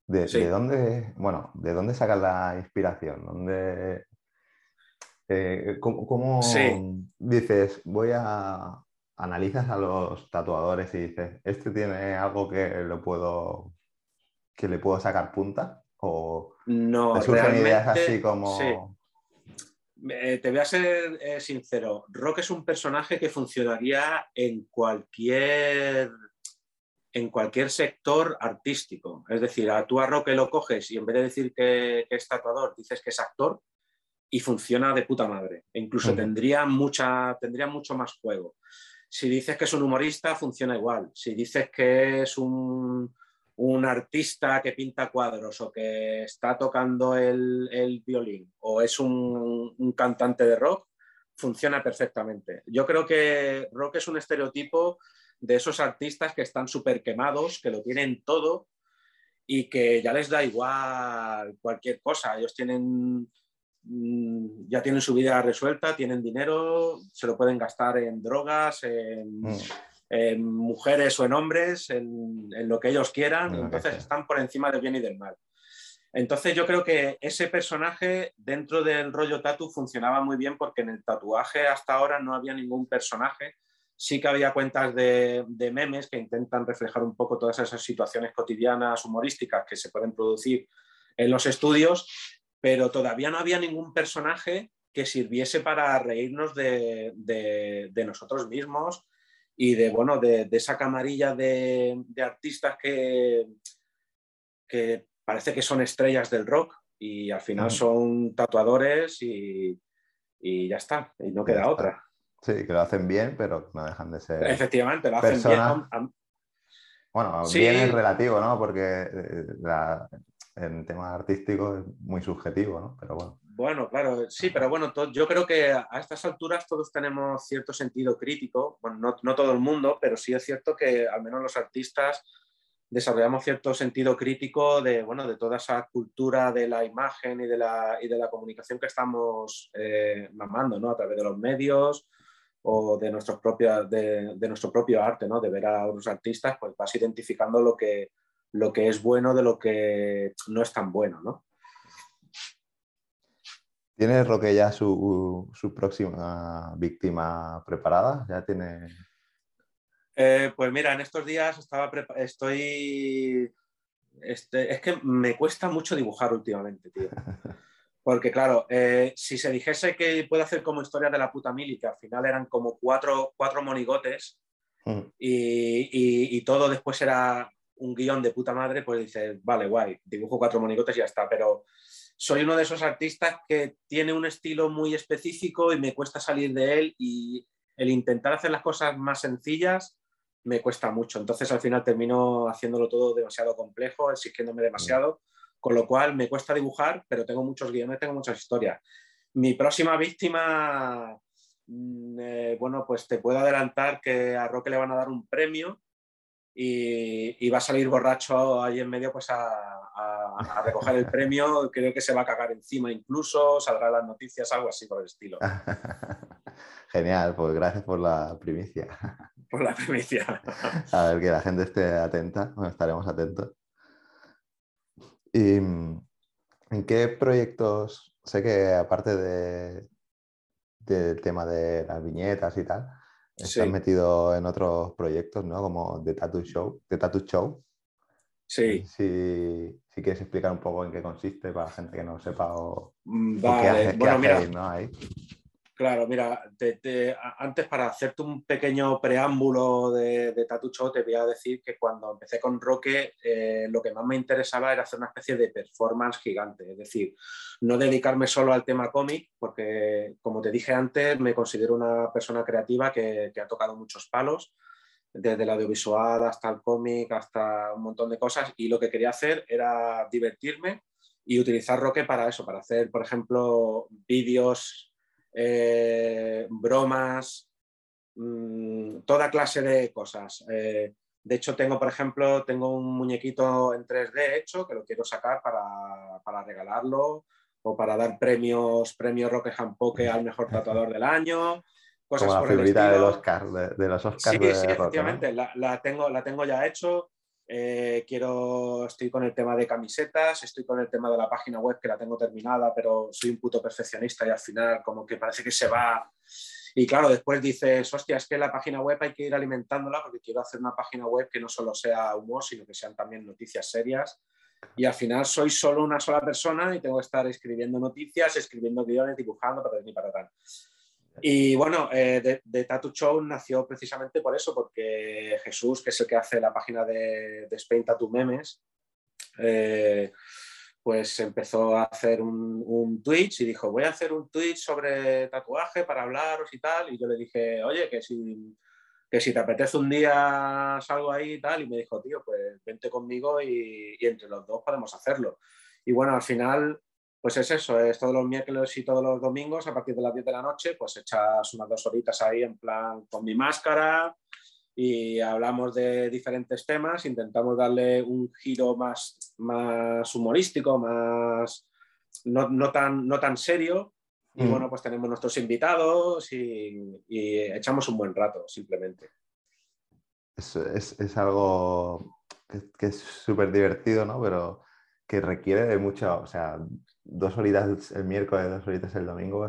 ¿de, dónde, bueno, de dónde sacas la inspiración? ¿Dónde, eh, ¿Cómo, dices, voy a, analizas a los tatuadores y dices, ¿este tiene algo que lo puedo que le puedo sacar punta? ¿O no, te surgen ideas así como. te voy a ser eh, sincero. Rock es un personaje que funcionaría en cualquier en cualquier sector artístico. Es decir, a tú a Roque lo coges y en vez de decir que, es tatuador, dices que es actor y funciona de puta madre. E incluso tendría, mucha, tendría mucho más juego. Si dices que es un humorista, funciona igual. Si dices que es un, artista que pinta cuadros o que está tocando el, violín o es un, un, cantante de rock, funciona perfectamente. Yo creo que rock es un estereotipo de esos artistas que están súper quemados, que lo tienen todo y que ya les da igual cualquier cosa. Ellos tienen, mm, ya tienen su vida resuelta, tienen dinero, se lo pueden gastar en drogas, en, mm. Mujeres o en hombres, en, lo que ellos quieran. Entonces están por encima del bien y del mal. Entonces yo creo que ese personaje dentro del rollo tatu funcionaba muy bien porque en el tatuaje hasta ahora no había ningún personaje Sí que había cuentas de, memes que intentan reflejar un poco todas esas situaciones cotidianas, humorísticas que se pueden producir en los estudios, pero todavía no había ningún personaje que sirviese para reírnos de, nosotros mismos y de, bueno, de, esa camarilla de, artistas que, que parece que son estrellas del rock y al final son tatuadores y, ya está, y no queda otra. Sí, que lo hacen bien, pero no dejan de ser. Efectivamente, lo hacen bien. Bueno, bien es relativo, ¿no? Porque eh, en tema artístico es muy subjetivo, ¿no? Pero bueno. Bueno, claro, sí, pero bueno, yo creo que a estas alturas todos tenemos cierto sentido crítico. Bueno, no, todo el mundo, pero sí es cierto que al menos los artistas desarrollamos cierto sentido crítico de, bueno, de toda esa cultura de la imagen y de la, y de la comunicación que estamos eh, mamando ¿no? a través de los medios, o de, nuestros propios, de, nuestro propio arte, ¿no? de ver a otros artistas, pues vas identificando lo que, lo que es bueno de lo que no es tan bueno. ¿no? ¿Tiene Roque ya su, su, próxima víctima preparada? ¿Ya tiene...? Eh, pues mira, en estos días estaba estoy... Este, es que me cuesta mucho dibujar últimamente, tío. Porque claro, eh, si se dijese que puede hacer como historia de la puta mili, que al final eran como cuatro, cuatro monigotes mm. y, todo después era un guion de puta madre, pues dices, vale, guay, dibujo cuatro monigotes y ya está. Pero soy uno de esos artistas que tiene un estilo muy específico y me cuesta salir de él y el intentar hacer las cosas más sencillas me cuesta mucho. Entonces al final termino haciéndolo todo demasiado complejo, exigiéndome demasiado con lo cual me cuesta dibujar, pero tengo muchos guiones, tengo muchas historias. Mi próxima víctima, mm, eh, bueno, pues te puedo adelantar que a Roque le van a dar un premio y, va a salir borracho ahí en medio pues a, recoger el premio. Creo que se va a cagar encima incluso, saldrá las noticias, algo así por el estilo. Genial, pues gracias por la primicia. Por la primicia. A ver, que la gente esté atenta, estaremos atentos. ¿Y en qué proyectos? Sé que aparte de, del tema de las viñetas y tal, estás metido en otros proyectos, ¿no? Como The Tattoo Show. The Tattoo Show. Sí. Si, si, quieres explicar un poco en qué consiste para la gente que no sepa o, vale. bueno, mira, Ahí. Claro, mira, antes para hacerte un pequeño preámbulo de, de Tatucho, te voy a decir que cuando empecé con Roque, eh, lo que más me interesaba era hacer una especie de performance gigante, es decir, no dedicarme solo al tema cómic, porque como te dije antes, me considero una persona creativa que, que ha tocado muchos palos, desde el audiovisual hasta el cómic, hasta un montón de cosas, y lo que quería hacer era divertirme y utilizar Roque para eso, para hacer, por ejemplo, vídeos eh, bromas, mm, toda clase de cosas. Eh, de hecho, tengo, por ejemplo, tengo un muñequito en 3D hecho que lo quiero sacar para, regalarlo o para dar premios, premio Roque Jampoque al mejor tatuador del año. Cosas Como la figurita de, Oscar, de, los Oscars. Sí, sí, efectivamente, la, tengo, la tengo ya hecho. Eh, quiero, estoy con el tema de camisetas, estoy con el tema de la página web que la tengo terminada, pero soy un puto perfeccionista y al final como que parece que se va Y claro, después dices, hostia, es que la página web hay que ir alimentándola porque quiero hacer una página web que no solo sea humor, sino que sean también noticias serias. Y al final soy solo una sola persona y tengo que estar escribiendo noticias, escribiendo guiones, dibujando, para ni para tal. Y bueno, eh, de, Tattoo Show nació precisamente por eso, porque Jesús, que es el que hace la página de, de Spain Tattoo Memes, eh, pues empezó a hacer un, un, Twitch y dijo, voy a hacer un Twitch sobre tatuaje para hablaros y tal. Y yo le dije, oye, que si, que si te apetece un día salgo ahí y tal. Y me dijo, tío, pues vente conmigo y, y entre los dos podemos hacerlo. Y bueno, al final pues es eso, es todos los miércoles y todos los domingos a partir de las 10 de la noche, pues echas unas dos horitas ahí en plan con mi máscara y hablamos de diferentes temas, intentamos darle un giro más, más humorístico, más no, tan, no tan serio. Y mm. bueno, pues tenemos nuestros invitados y, echamos un buen rato, simplemente. Es, es, algo que, que es súper divertido, ¿no? Pero que requiere de mucho, o sea, dos horitas el miércoles, dos horitas el domingo,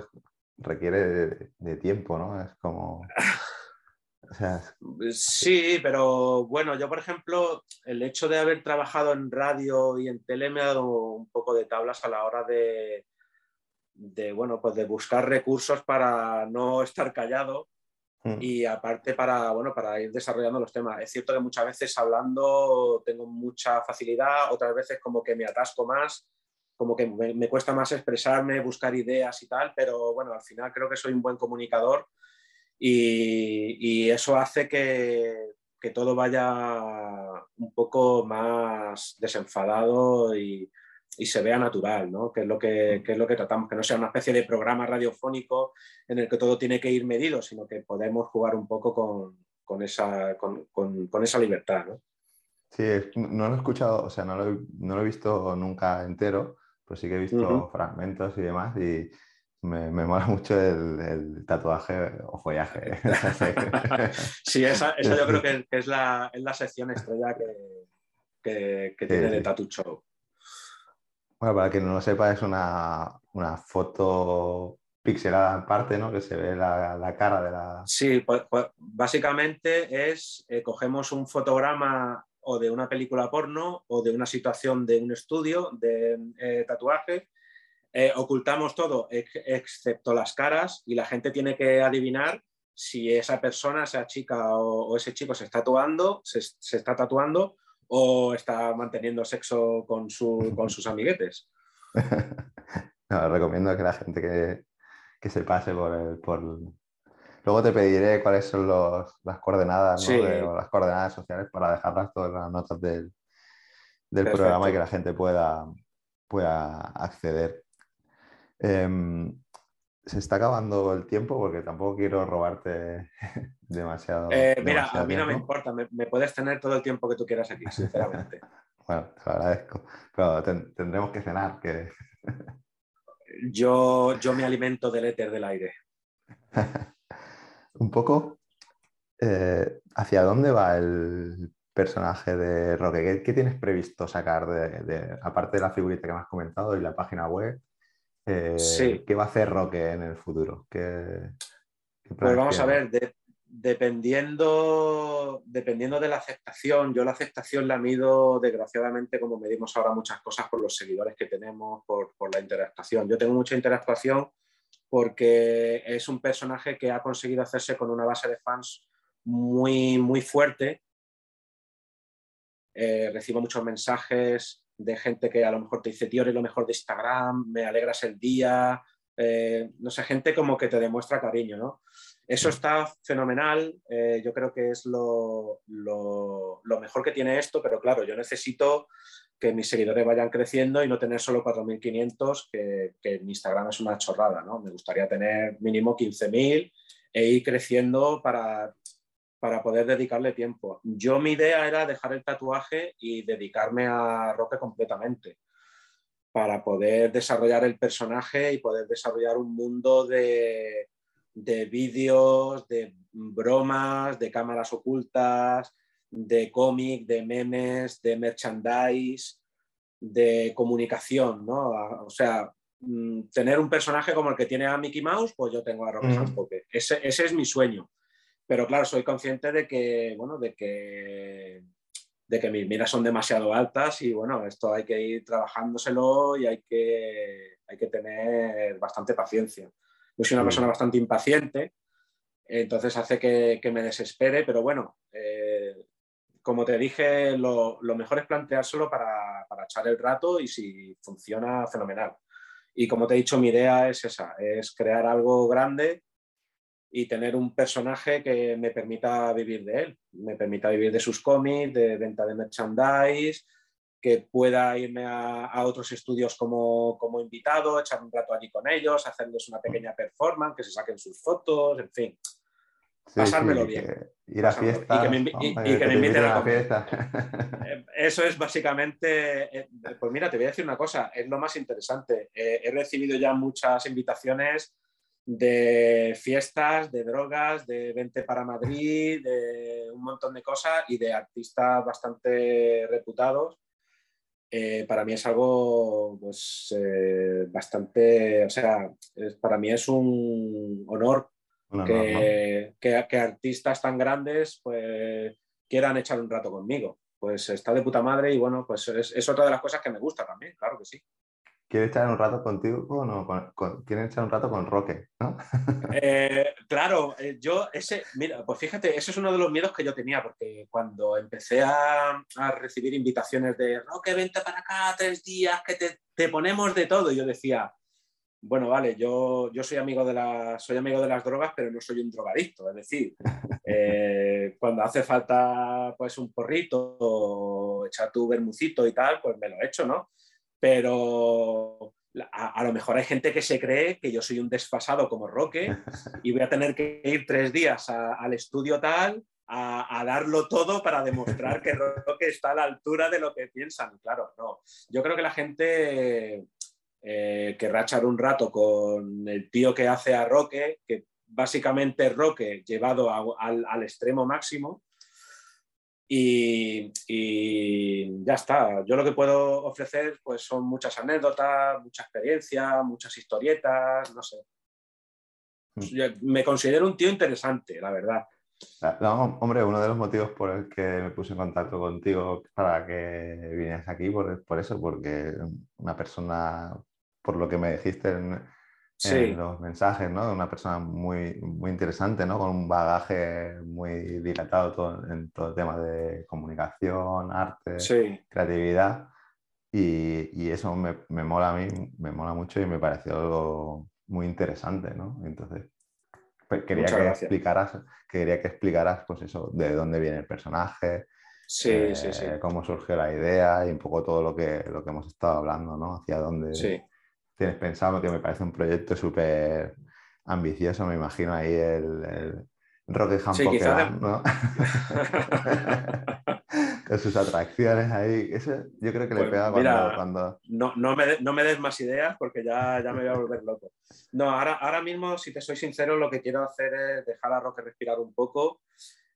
requiere de, tiempo, ¿no? Es como... Sí, pero bueno, yo por ejemplo, el hecho de haber trabajado en radio y en tele me ha dado un poco de tablas a la hora de, de bueno, pues de buscar recursos para no estar callado mm. y aparte para, bueno, para ir desarrollando los temas. Es cierto que muchas veces hablando tengo mucha facilidad, otras veces como que me atasco más como que me, cuesta más expresarme, buscar ideas y tal, pero bueno, al final creo que soy un buen comunicador y, eso hace que, que, todo vaya un poco más desenfadado y, y se vea natural, ¿no? que, es lo que, que, es lo que tratamos, que no sea una especie de programa radiofónico en el que todo tiene que ir medido, sino que podemos jugar un poco con, con esa, con, con, esa libertad. ¿no? Sí, no lo he escuchado, o sea, no lo, no lo he visto nunca entero, pues sí que he visto fragmentos y demás y me, me mola mucho el, tatuaje o follaje. sí, esa, esa, yo creo que, es, la, es, la, sección estrella que, que, tiene de Tattoo Show. Bueno, para quien no lo sepa, es una, una foto pixelada en parte, ¿no? Que se ve la, la cara de la... Sí, pues, pues básicamente es, eh, cogemos un fotograma o de una película porno o de una situación de un estudio de eh, tatuaje. Eh, ocultamos todo excepto las caras y la gente tiene que adivinar si esa persona, esa chica o, ese chico se está tatuando, se, está tatuando o está manteniendo sexo con, con sus amiguetes. recomiendo que la gente que, se pase por, el, por, Luego te pediré cuáles son las coordenadas, o las coordenadas sociales para dejarlas todas las notas del, programa y que la gente pueda, pueda acceder. Em, se está acabando el tiempo porque tampoco quiero robarte demasiado. Eh, mira, a mí no me importa, me, puedes tener todo el tiempo que tú quieras aquí, sinceramente. bueno, te lo agradezco, pero tendremos que cenar. Que... yo, yo me alimento del éter del aire. un poco eh, hacia dónde va el personaje de Roque. ¿Qué, tienes previsto sacar, de, aparte de la figurita que me has comentado y la página web? Eh, ¿Qué va a hacer Roque en el futuro? ¿Qué, pues vamos a ver, dependiendo, dependiendo de la aceptación, yo la aceptación la mido desgraciadamente como medimos ahora muchas cosas por los seguidores que tenemos, por, por la interactuación. Yo tengo mucha interactuación porque es un personaje que ha conseguido hacerse con una base de fans muy, muy fuerte. Eh, recibo muchos mensajes de gente que a lo mejor te dice, tío, eres lo mejor de Instagram, me alegras el día, eh, no sé, gente como que te demuestra cariño, ¿no? Eso está fenomenal, eh, yo creo que es lo, lo, mejor que tiene esto, pero claro, yo necesito que mis seguidores vayan creciendo y no tener solo 4.500, que, que Instagram es una chorrada, ¿no? Me gustaría tener mínimo 15.000 e ir creciendo para, para poder dedicarle tiempo. Yo mi idea era dejar el tatuaje y dedicarme a Roque completamente para poder desarrollar el personaje y poder desarrollar un mundo de, de vídeos, de bromas, de cámaras ocultas, de cómic, de memes, de merchandise, de comunicación, ¿no? O sea, mm, tener un personaje como el que tiene a Mickey Mouse, pues yo tengo a Roque mm. Ese, ese, es mi sueño. Pero claro, soy consciente de que, bueno, de que, de que mis miras son demasiado altas y bueno, esto hay que ir trabajándoselo y hay que, hay que tener bastante paciencia. Yo soy una persona bastante impaciente, entonces hace que, me desespere, pero bueno, eh, como te dije, lo, mejor es planteárselo para, para, echar el rato y si funciona, fenomenal. Y como te he dicho, mi idea es esa, es crear algo grande y tener un personaje que me permita vivir de él, me permita vivir de sus cómics, de venta de merchandise, que pueda irme a, otros estudios como, como, invitado, echar un rato allí con ellos, hacerles una pequeña performance, que se saquen sus fotos, en fin. Pasármelo bien. Ir a fiesta. Y que me, inviten a, fiesta. Eh, eso es básicamente. Eh, pues mira, te voy a decir una cosa, es lo más interesante. Eh, he recibido ya muchas invitaciones de fiestas, de drogas, de vente para Madrid, de un montón de cosas y de artistas bastante reputados eh, para mí es algo pues, eh, bastante, o sea, para mí es un honor, que, que, artistas tan grandes pues, quieran echar un rato conmigo. Pues está de puta madre y bueno, pues es otra de las cosas que me gusta también, claro que sí. ¿Quieres echar un rato contigo o no? Con, echar un rato con Roque? ¿no? Eh, claro, eh, yo ese, mira, pues fíjate, ese es uno de los miedos que yo tenía, porque cuando empecé a, recibir invitaciones de Roque, vente para acá tres días, que te, ponemos de todo, yo decía, bueno, vale, yo, yo soy, amigo de la, soy amigo de las drogas, pero no soy un drogadicto, es decir, eh, cuando hace falta pues un porrito o echar tu bermucito y tal, pues me lo echo, ¿no? pero a, lo mejor hay gente que se cree que yo soy un desfasado como Roque y voy a tener que ir tres días al estudio tal a, darlo todo para demostrar que Roque está a la altura de lo que piensan. Claro, no. Yo creo que la gente eh, querrá echar un rato con el tío que hace a Roque, que básicamente es Roque llevado al extremo máximo y, ya está. Yo lo que puedo ofrecer pues, son muchas anécdotas, mucha experiencia, muchas historietas, no sé. Mm. Me considero un tío interesante, la verdad. Hombre, uno de los motivos por el que me puse en contacto contigo para que vinieras aquí, por, por eso, porque una persona, por lo que me dijiste en, sí. los mensajes, ¿no? De una persona muy, muy interesante, ¿no? Con un bagaje muy dilatado todo, en todo el tema de comunicación, arte, creatividad. Y, y eso me, me, mola a mí, me mola mucho y me pareció algo muy interesante, ¿no? Entonces, pues, quería que explicaras, quería que explicaras, pues eso, de dónde viene el personaje, sí, sí, sí. Eh, cómo surgió la idea y un poco todo lo que, lo que hemos estado hablando, ¿no? Hacia dónde, sí tienes pensado, que me parece un proyecto súper ambicioso, me imagino ahí el, el Rock sí, ¿no? Con sus atracciones ahí. Eso yo creo que le pues pega cuando... No, no, me, no, me, des más ideas porque ya, ya me voy a volver loco. No, ahora, ahora mismo, si te soy sincero, lo que quiero hacer es dejar a Roque respirar un poco,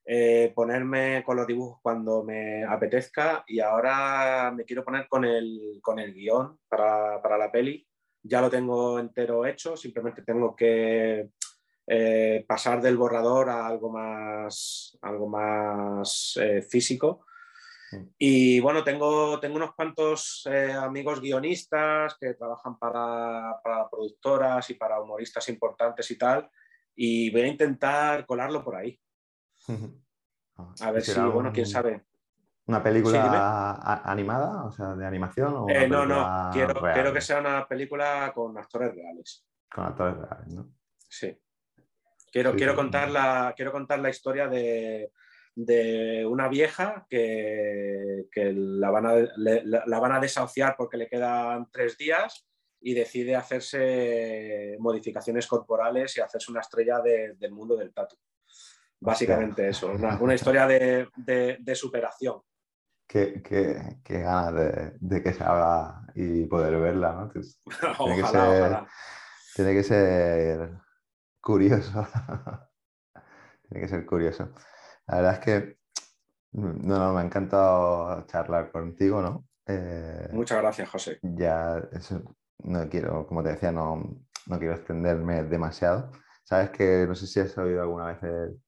eh, ponerme con los dibujos cuando me apetezca y ahora me quiero poner con el, con el guion para, para la peli ya lo tengo entero hecho, simplemente tengo que eh, pasar del borrador a algo más, algo más eh, físico. Mm. Y bueno, tengo, tengo unos cuantos eh, amigos guionistas que trabajan para, para, productoras y para humoristas importantes y tal, y voy a intentar colarlo por ahí. Ah, a ver si, bueno, quién sabe. ¿Una película animada? O sea, de animación? O eh, no, no. Quiero, que sea una película con actores reales. Con actores reales, ¿no? Sí. Quiero, quiero, contar, la, quiero contar la historia de, una vieja que, la, van a, la, van a desahuciar porque le quedan tres días y decide hacerse modificaciones corporales y hacerse una estrella del mundo del tatu. Básicamente eso, una, historia de, de superación qué, qué, ganas de, que se haga y poder verla, ¿no? tiene, que ser, tiene que ser curioso. tiene que ser curioso. La verdad es que no, no, me ha encantado charlar contigo, ¿no? Eh, Muchas gracias, José. Ya no quiero, como te decía, no, no quiero extenderme demasiado. Sabes que no sé si has oído alguna vez el,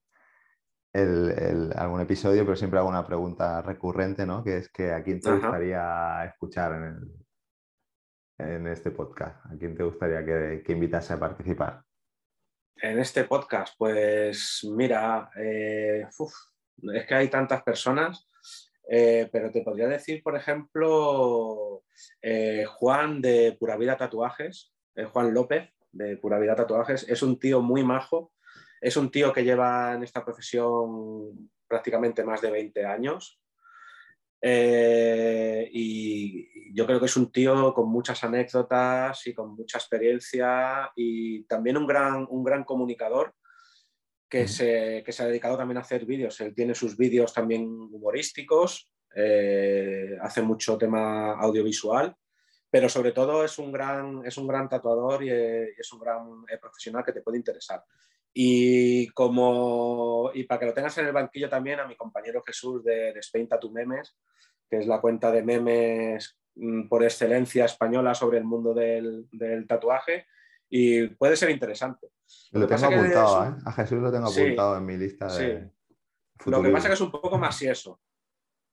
algún episodio, pero siempre hago una pregunta recurrente, ¿no? Que es que a quién te gustaría escuchar en, en, este podcast, a quién te gustaría que, que, invitase a participar. En este podcast, pues mira, eh, es que hay tantas personas, eh, pero te podría decir, por ejemplo, eh, Juan de Pura Vida Tatuajes, Juan López de Pura Vida Tatuajes, es un tío muy majo es un tío que lleva en esta profesión prácticamente más de 20 años. Eh, y yo creo que es un tío con muchas anécdotas y con mucha experiencia y también un gran, un gran comunicador que, se, se, ha dedicado también a hacer vídeos. Él tiene sus vídeos también humorísticos, eh, hace mucho tema audiovisual, pero sobre todo es un gran, es un gran tatuador y eh, es un gran profesional que te puede interesar. Y, como, y para que lo tengas en el banquillo también a mi compañero Jesús de, de Spain Tattoo Memes, que es la cuenta de memes mm, por excelencia española sobre el mundo del, del tatuaje y puede ser interesante. Lo, tengo apuntado, ¿eh? A Jesús lo tengo apuntado en mi lista de... Sí. Lo que pasa es que es un poco más sieso.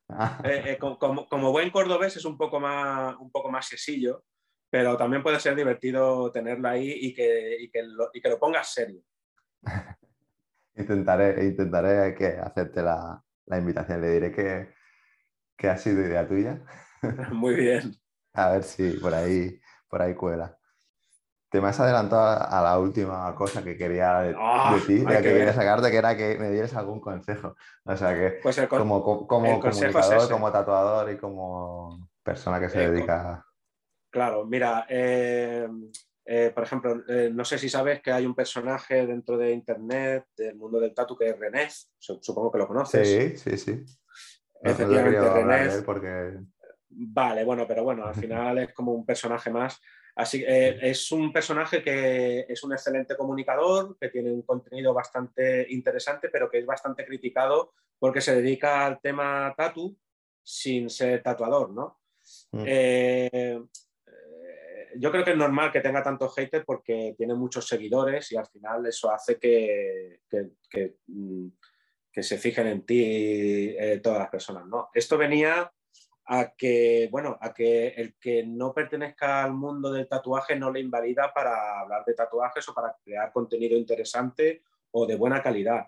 Ah. Eh, eh, como, como, buen cordobés es un poco más, un poco más sesillo, pero también puede ser divertido tenerlo ahí y que, y que, lo, y que lo pongas serio. intentaré, intentaré que hacerte la, la invitación. Le diré que, que, ha sido idea tuya. Muy bien. A ver si por ahí, por ahí cuela. Te me has adelantado a la última cosa que quería de, ah, ti, de que, quería sacarte, que era que me dieras algún consejo. O sea que pues como, como comunicador, como tatuador y como persona que se dedica Claro, mira, eh, eh, por ejemplo, eh, no sé si sabes que hay un personaje dentro de Internet, del mundo del tatu, que es René. Supongo que lo conoces. Sí, sí, sí. Efectivamente, René. Porque... Vale, bueno, pero bueno, al final es como un personaje más. Así eh, es un personaje que es un excelente comunicador, que tiene un contenido bastante interesante, pero que es bastante criticado porque se dedica al tema tatu sin ser tatuador, ¿no? Mm yo creo que es normal que tenga tantos haters porque tiene muchos seguidores y al final eso hace que, que, mm, se fijen en ti eh, todas las personas. ¿no? Esto venía a que, bueno, a que el que no pertenezca al mundo del tatuaje no le invalida para hablar de tatuajes o para crear contenido interesante o de buena calidad.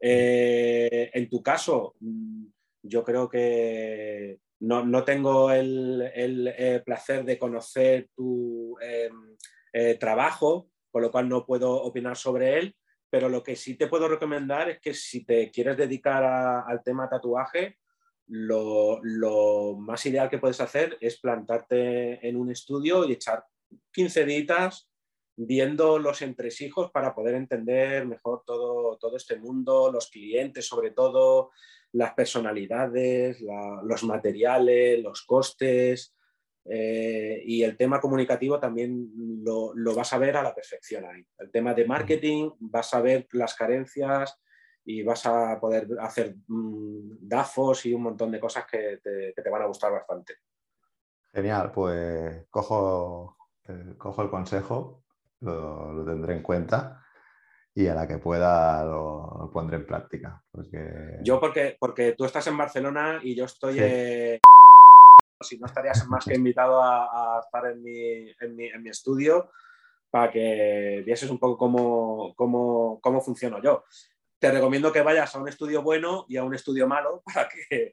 Eh, en tu caso, mm, yo creo que no, tengo el, eh, placer de conocer tu em, eh, trabajo, con lo cual no puedo opinar sobre él, pero lo que sí te puedo recomendar es que si te quieres dedicar al tema tatuaje, lo, más ideal que puedes hacer es plantarte en un estudio y echar 15 días viendo los entresijos para poder entender mejor todo, todo este mundo, los clientes sobre todo, las personalidades, los materiales, los costes eh, y el tema comunicativo también lo, vas a ver a la perfección ahí. El tema de marketing, vas a ver las carencias y vas a poder hacer mm, dafos y un montón de cosas que te, van a gustar bastante. Genial, pues cojo, eh, cojo el consejo, lo tendré en cuenta y a la que pueda lo, pondré en práctica. Porque... Yo porque, porque tú estás en Barcelona y yo estoy... si no estarías más que invitado a, estar en mi, en, mi, en mi, estudio para que vieses un poco cómo, cómo, cómo funciono yo te recomiendo que vayas a un estudio bueno y a un estudio malo para que,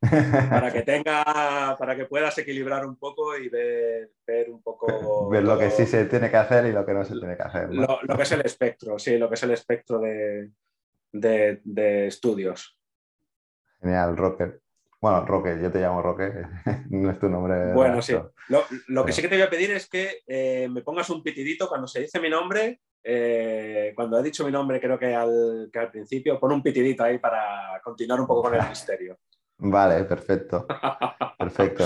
para que tenga, para que puedas equilibrar un poco y ver, un poco. Ver lo que sí se tiene que hacer y lo que no se tiene que hacer. Lo, que es el espectro, sí, lo que es el espectro de, de, estudios. Genial, Rocker. Bueno, Roque, yo te llamo Roque, no es tu nombre. Bueno, sí. Lo, que sí que te voy a pedir es que eh, me pongas un pitidito cuando se dice mi nombre eh, cuando he dicho mi nombre, creo que al, que al principio, pon un pitidito ahí para continuar un poco con el misterio. Vale, perfecto. Perfecto.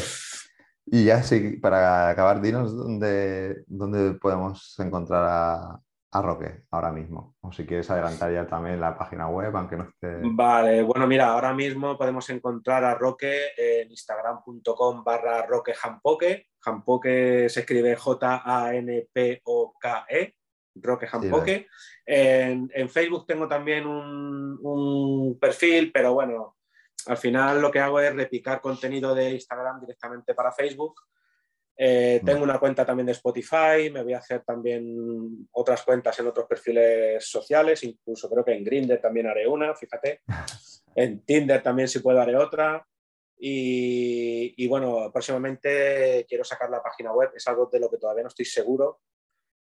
Y ya sí, para acabar, dinos dónde, dónde podemos encontrar a Roque ahora mismo? O si quieres adelantar ya también la página web, aunque no esté... Vale, bueno, mira, ahora mismo podemos encontrar a Roque en instagram.com barra Roque Jampoque. Jampoque se escribe J-A-N-P-O-K-E, Roque Jampoque. en, Facebook tengo también un, perfil, pero bueno, al final lo que hago es repicar contenido de Instagram directamente para Facebook. Eh, tengo una cuenta también de Spotify, me voy a hacer también otras cuentas en otros perfiles sociales, incluso creo que en Grindr también haré una, fíjate. En Tinder también si puedo haré otra. Y, bueno, próximamente quiero sacar la página web, es algo de lo que todavía no estoy seguro,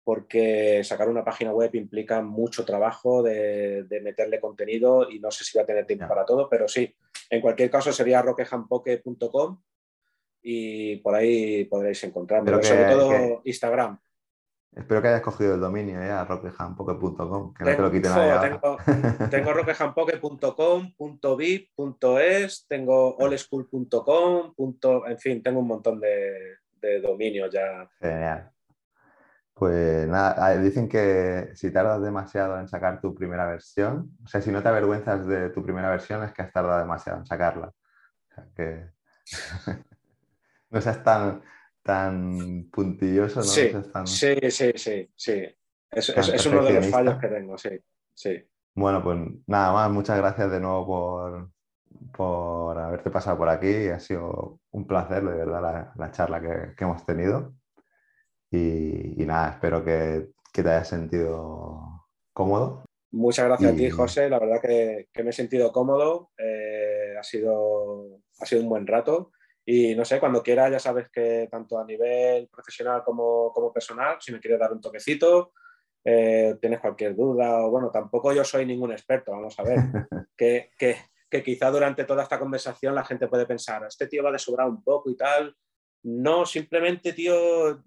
porque sacar una página web implica mucho trabajo de, meterle contenido y no sé si va a tener tiempo para todo, pero sí, en cualquier caso sería roquejampoque.com y por ahí podréis encontrarme, pero sobre todo Instagram. Espero que hayas cogido el dominio ya, roquejampoque.com, que no te lo quiten Tengo, tengo .es, tengo oldschool.com, en fin, tengo un montón de, de dominios ya. Genial. Pues nada, dicen que si tardas demasiado en sacar tu primera versión, o sea, si no te avergüenzas de tu primera versión es que has tardado demasiado en sacarla. O sea, que no seas tan, tan puntilloso, ¿no? Sí, sí, sí, sí, sí. Es, uno de los fallos que tengo, sí, sí. Bueno, pues nada más, muchas gracias de nuevo por, por haberte pasado por aquí. Ha sido un placer, de verdad, la, charla que, que, hemos tenido. Y, nada, espero que, que, te hayas sentido cómodo. Muchas gracias a ti, José. La verdad que, que me he sentido cómodo. Eh, ha, sido, ha sido un buen rato. Y no sé, cuando quiera ya sabes que tanto a nivel profesional como, como personal, si me quieres dar un toquecito, eh, tienes cualquier duda o bueno, tampoco yo soy ningún experto, vamos a ver, que, que, que, quizá durante toda esta conversación la gente puede pensar, este tío va de sobrar un poco y tal. No, simplemente, tío,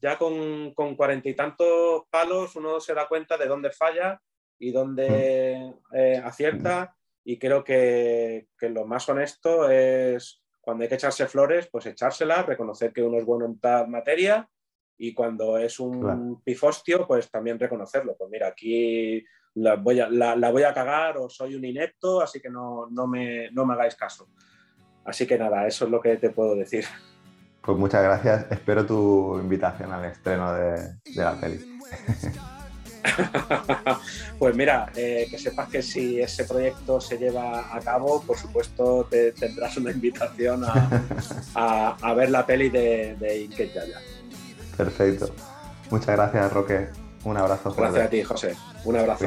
ya con cuarenta y tantos palos uno se da cuenta de dónde falla y dónde mm. eh, acierta y creo que, que lo más honesto es cuando hay que echarse flores, pues echárselas, reconocer que uno es bueno en tal materia y cuando es un pifostio, pues también reconocerlo. Pues mira, aquí la voy, a, la, voy a cagar o soy un inepto, así que no, no, me, no me hagáis caso. Así que nada, eso es lo que te puedo decir. Pues muchas gracias. Espero tu invitación al estreno de, de la peli. pues mira, eh, que sepas que si ese proyecto se lleva a cabo, por supuesto te, tendrás una invitación a, ver la peli de, de Yaya. Perfecto. Muchas gracias, Roque. Un abrazo. Gracias a ti, José. Un abrazo.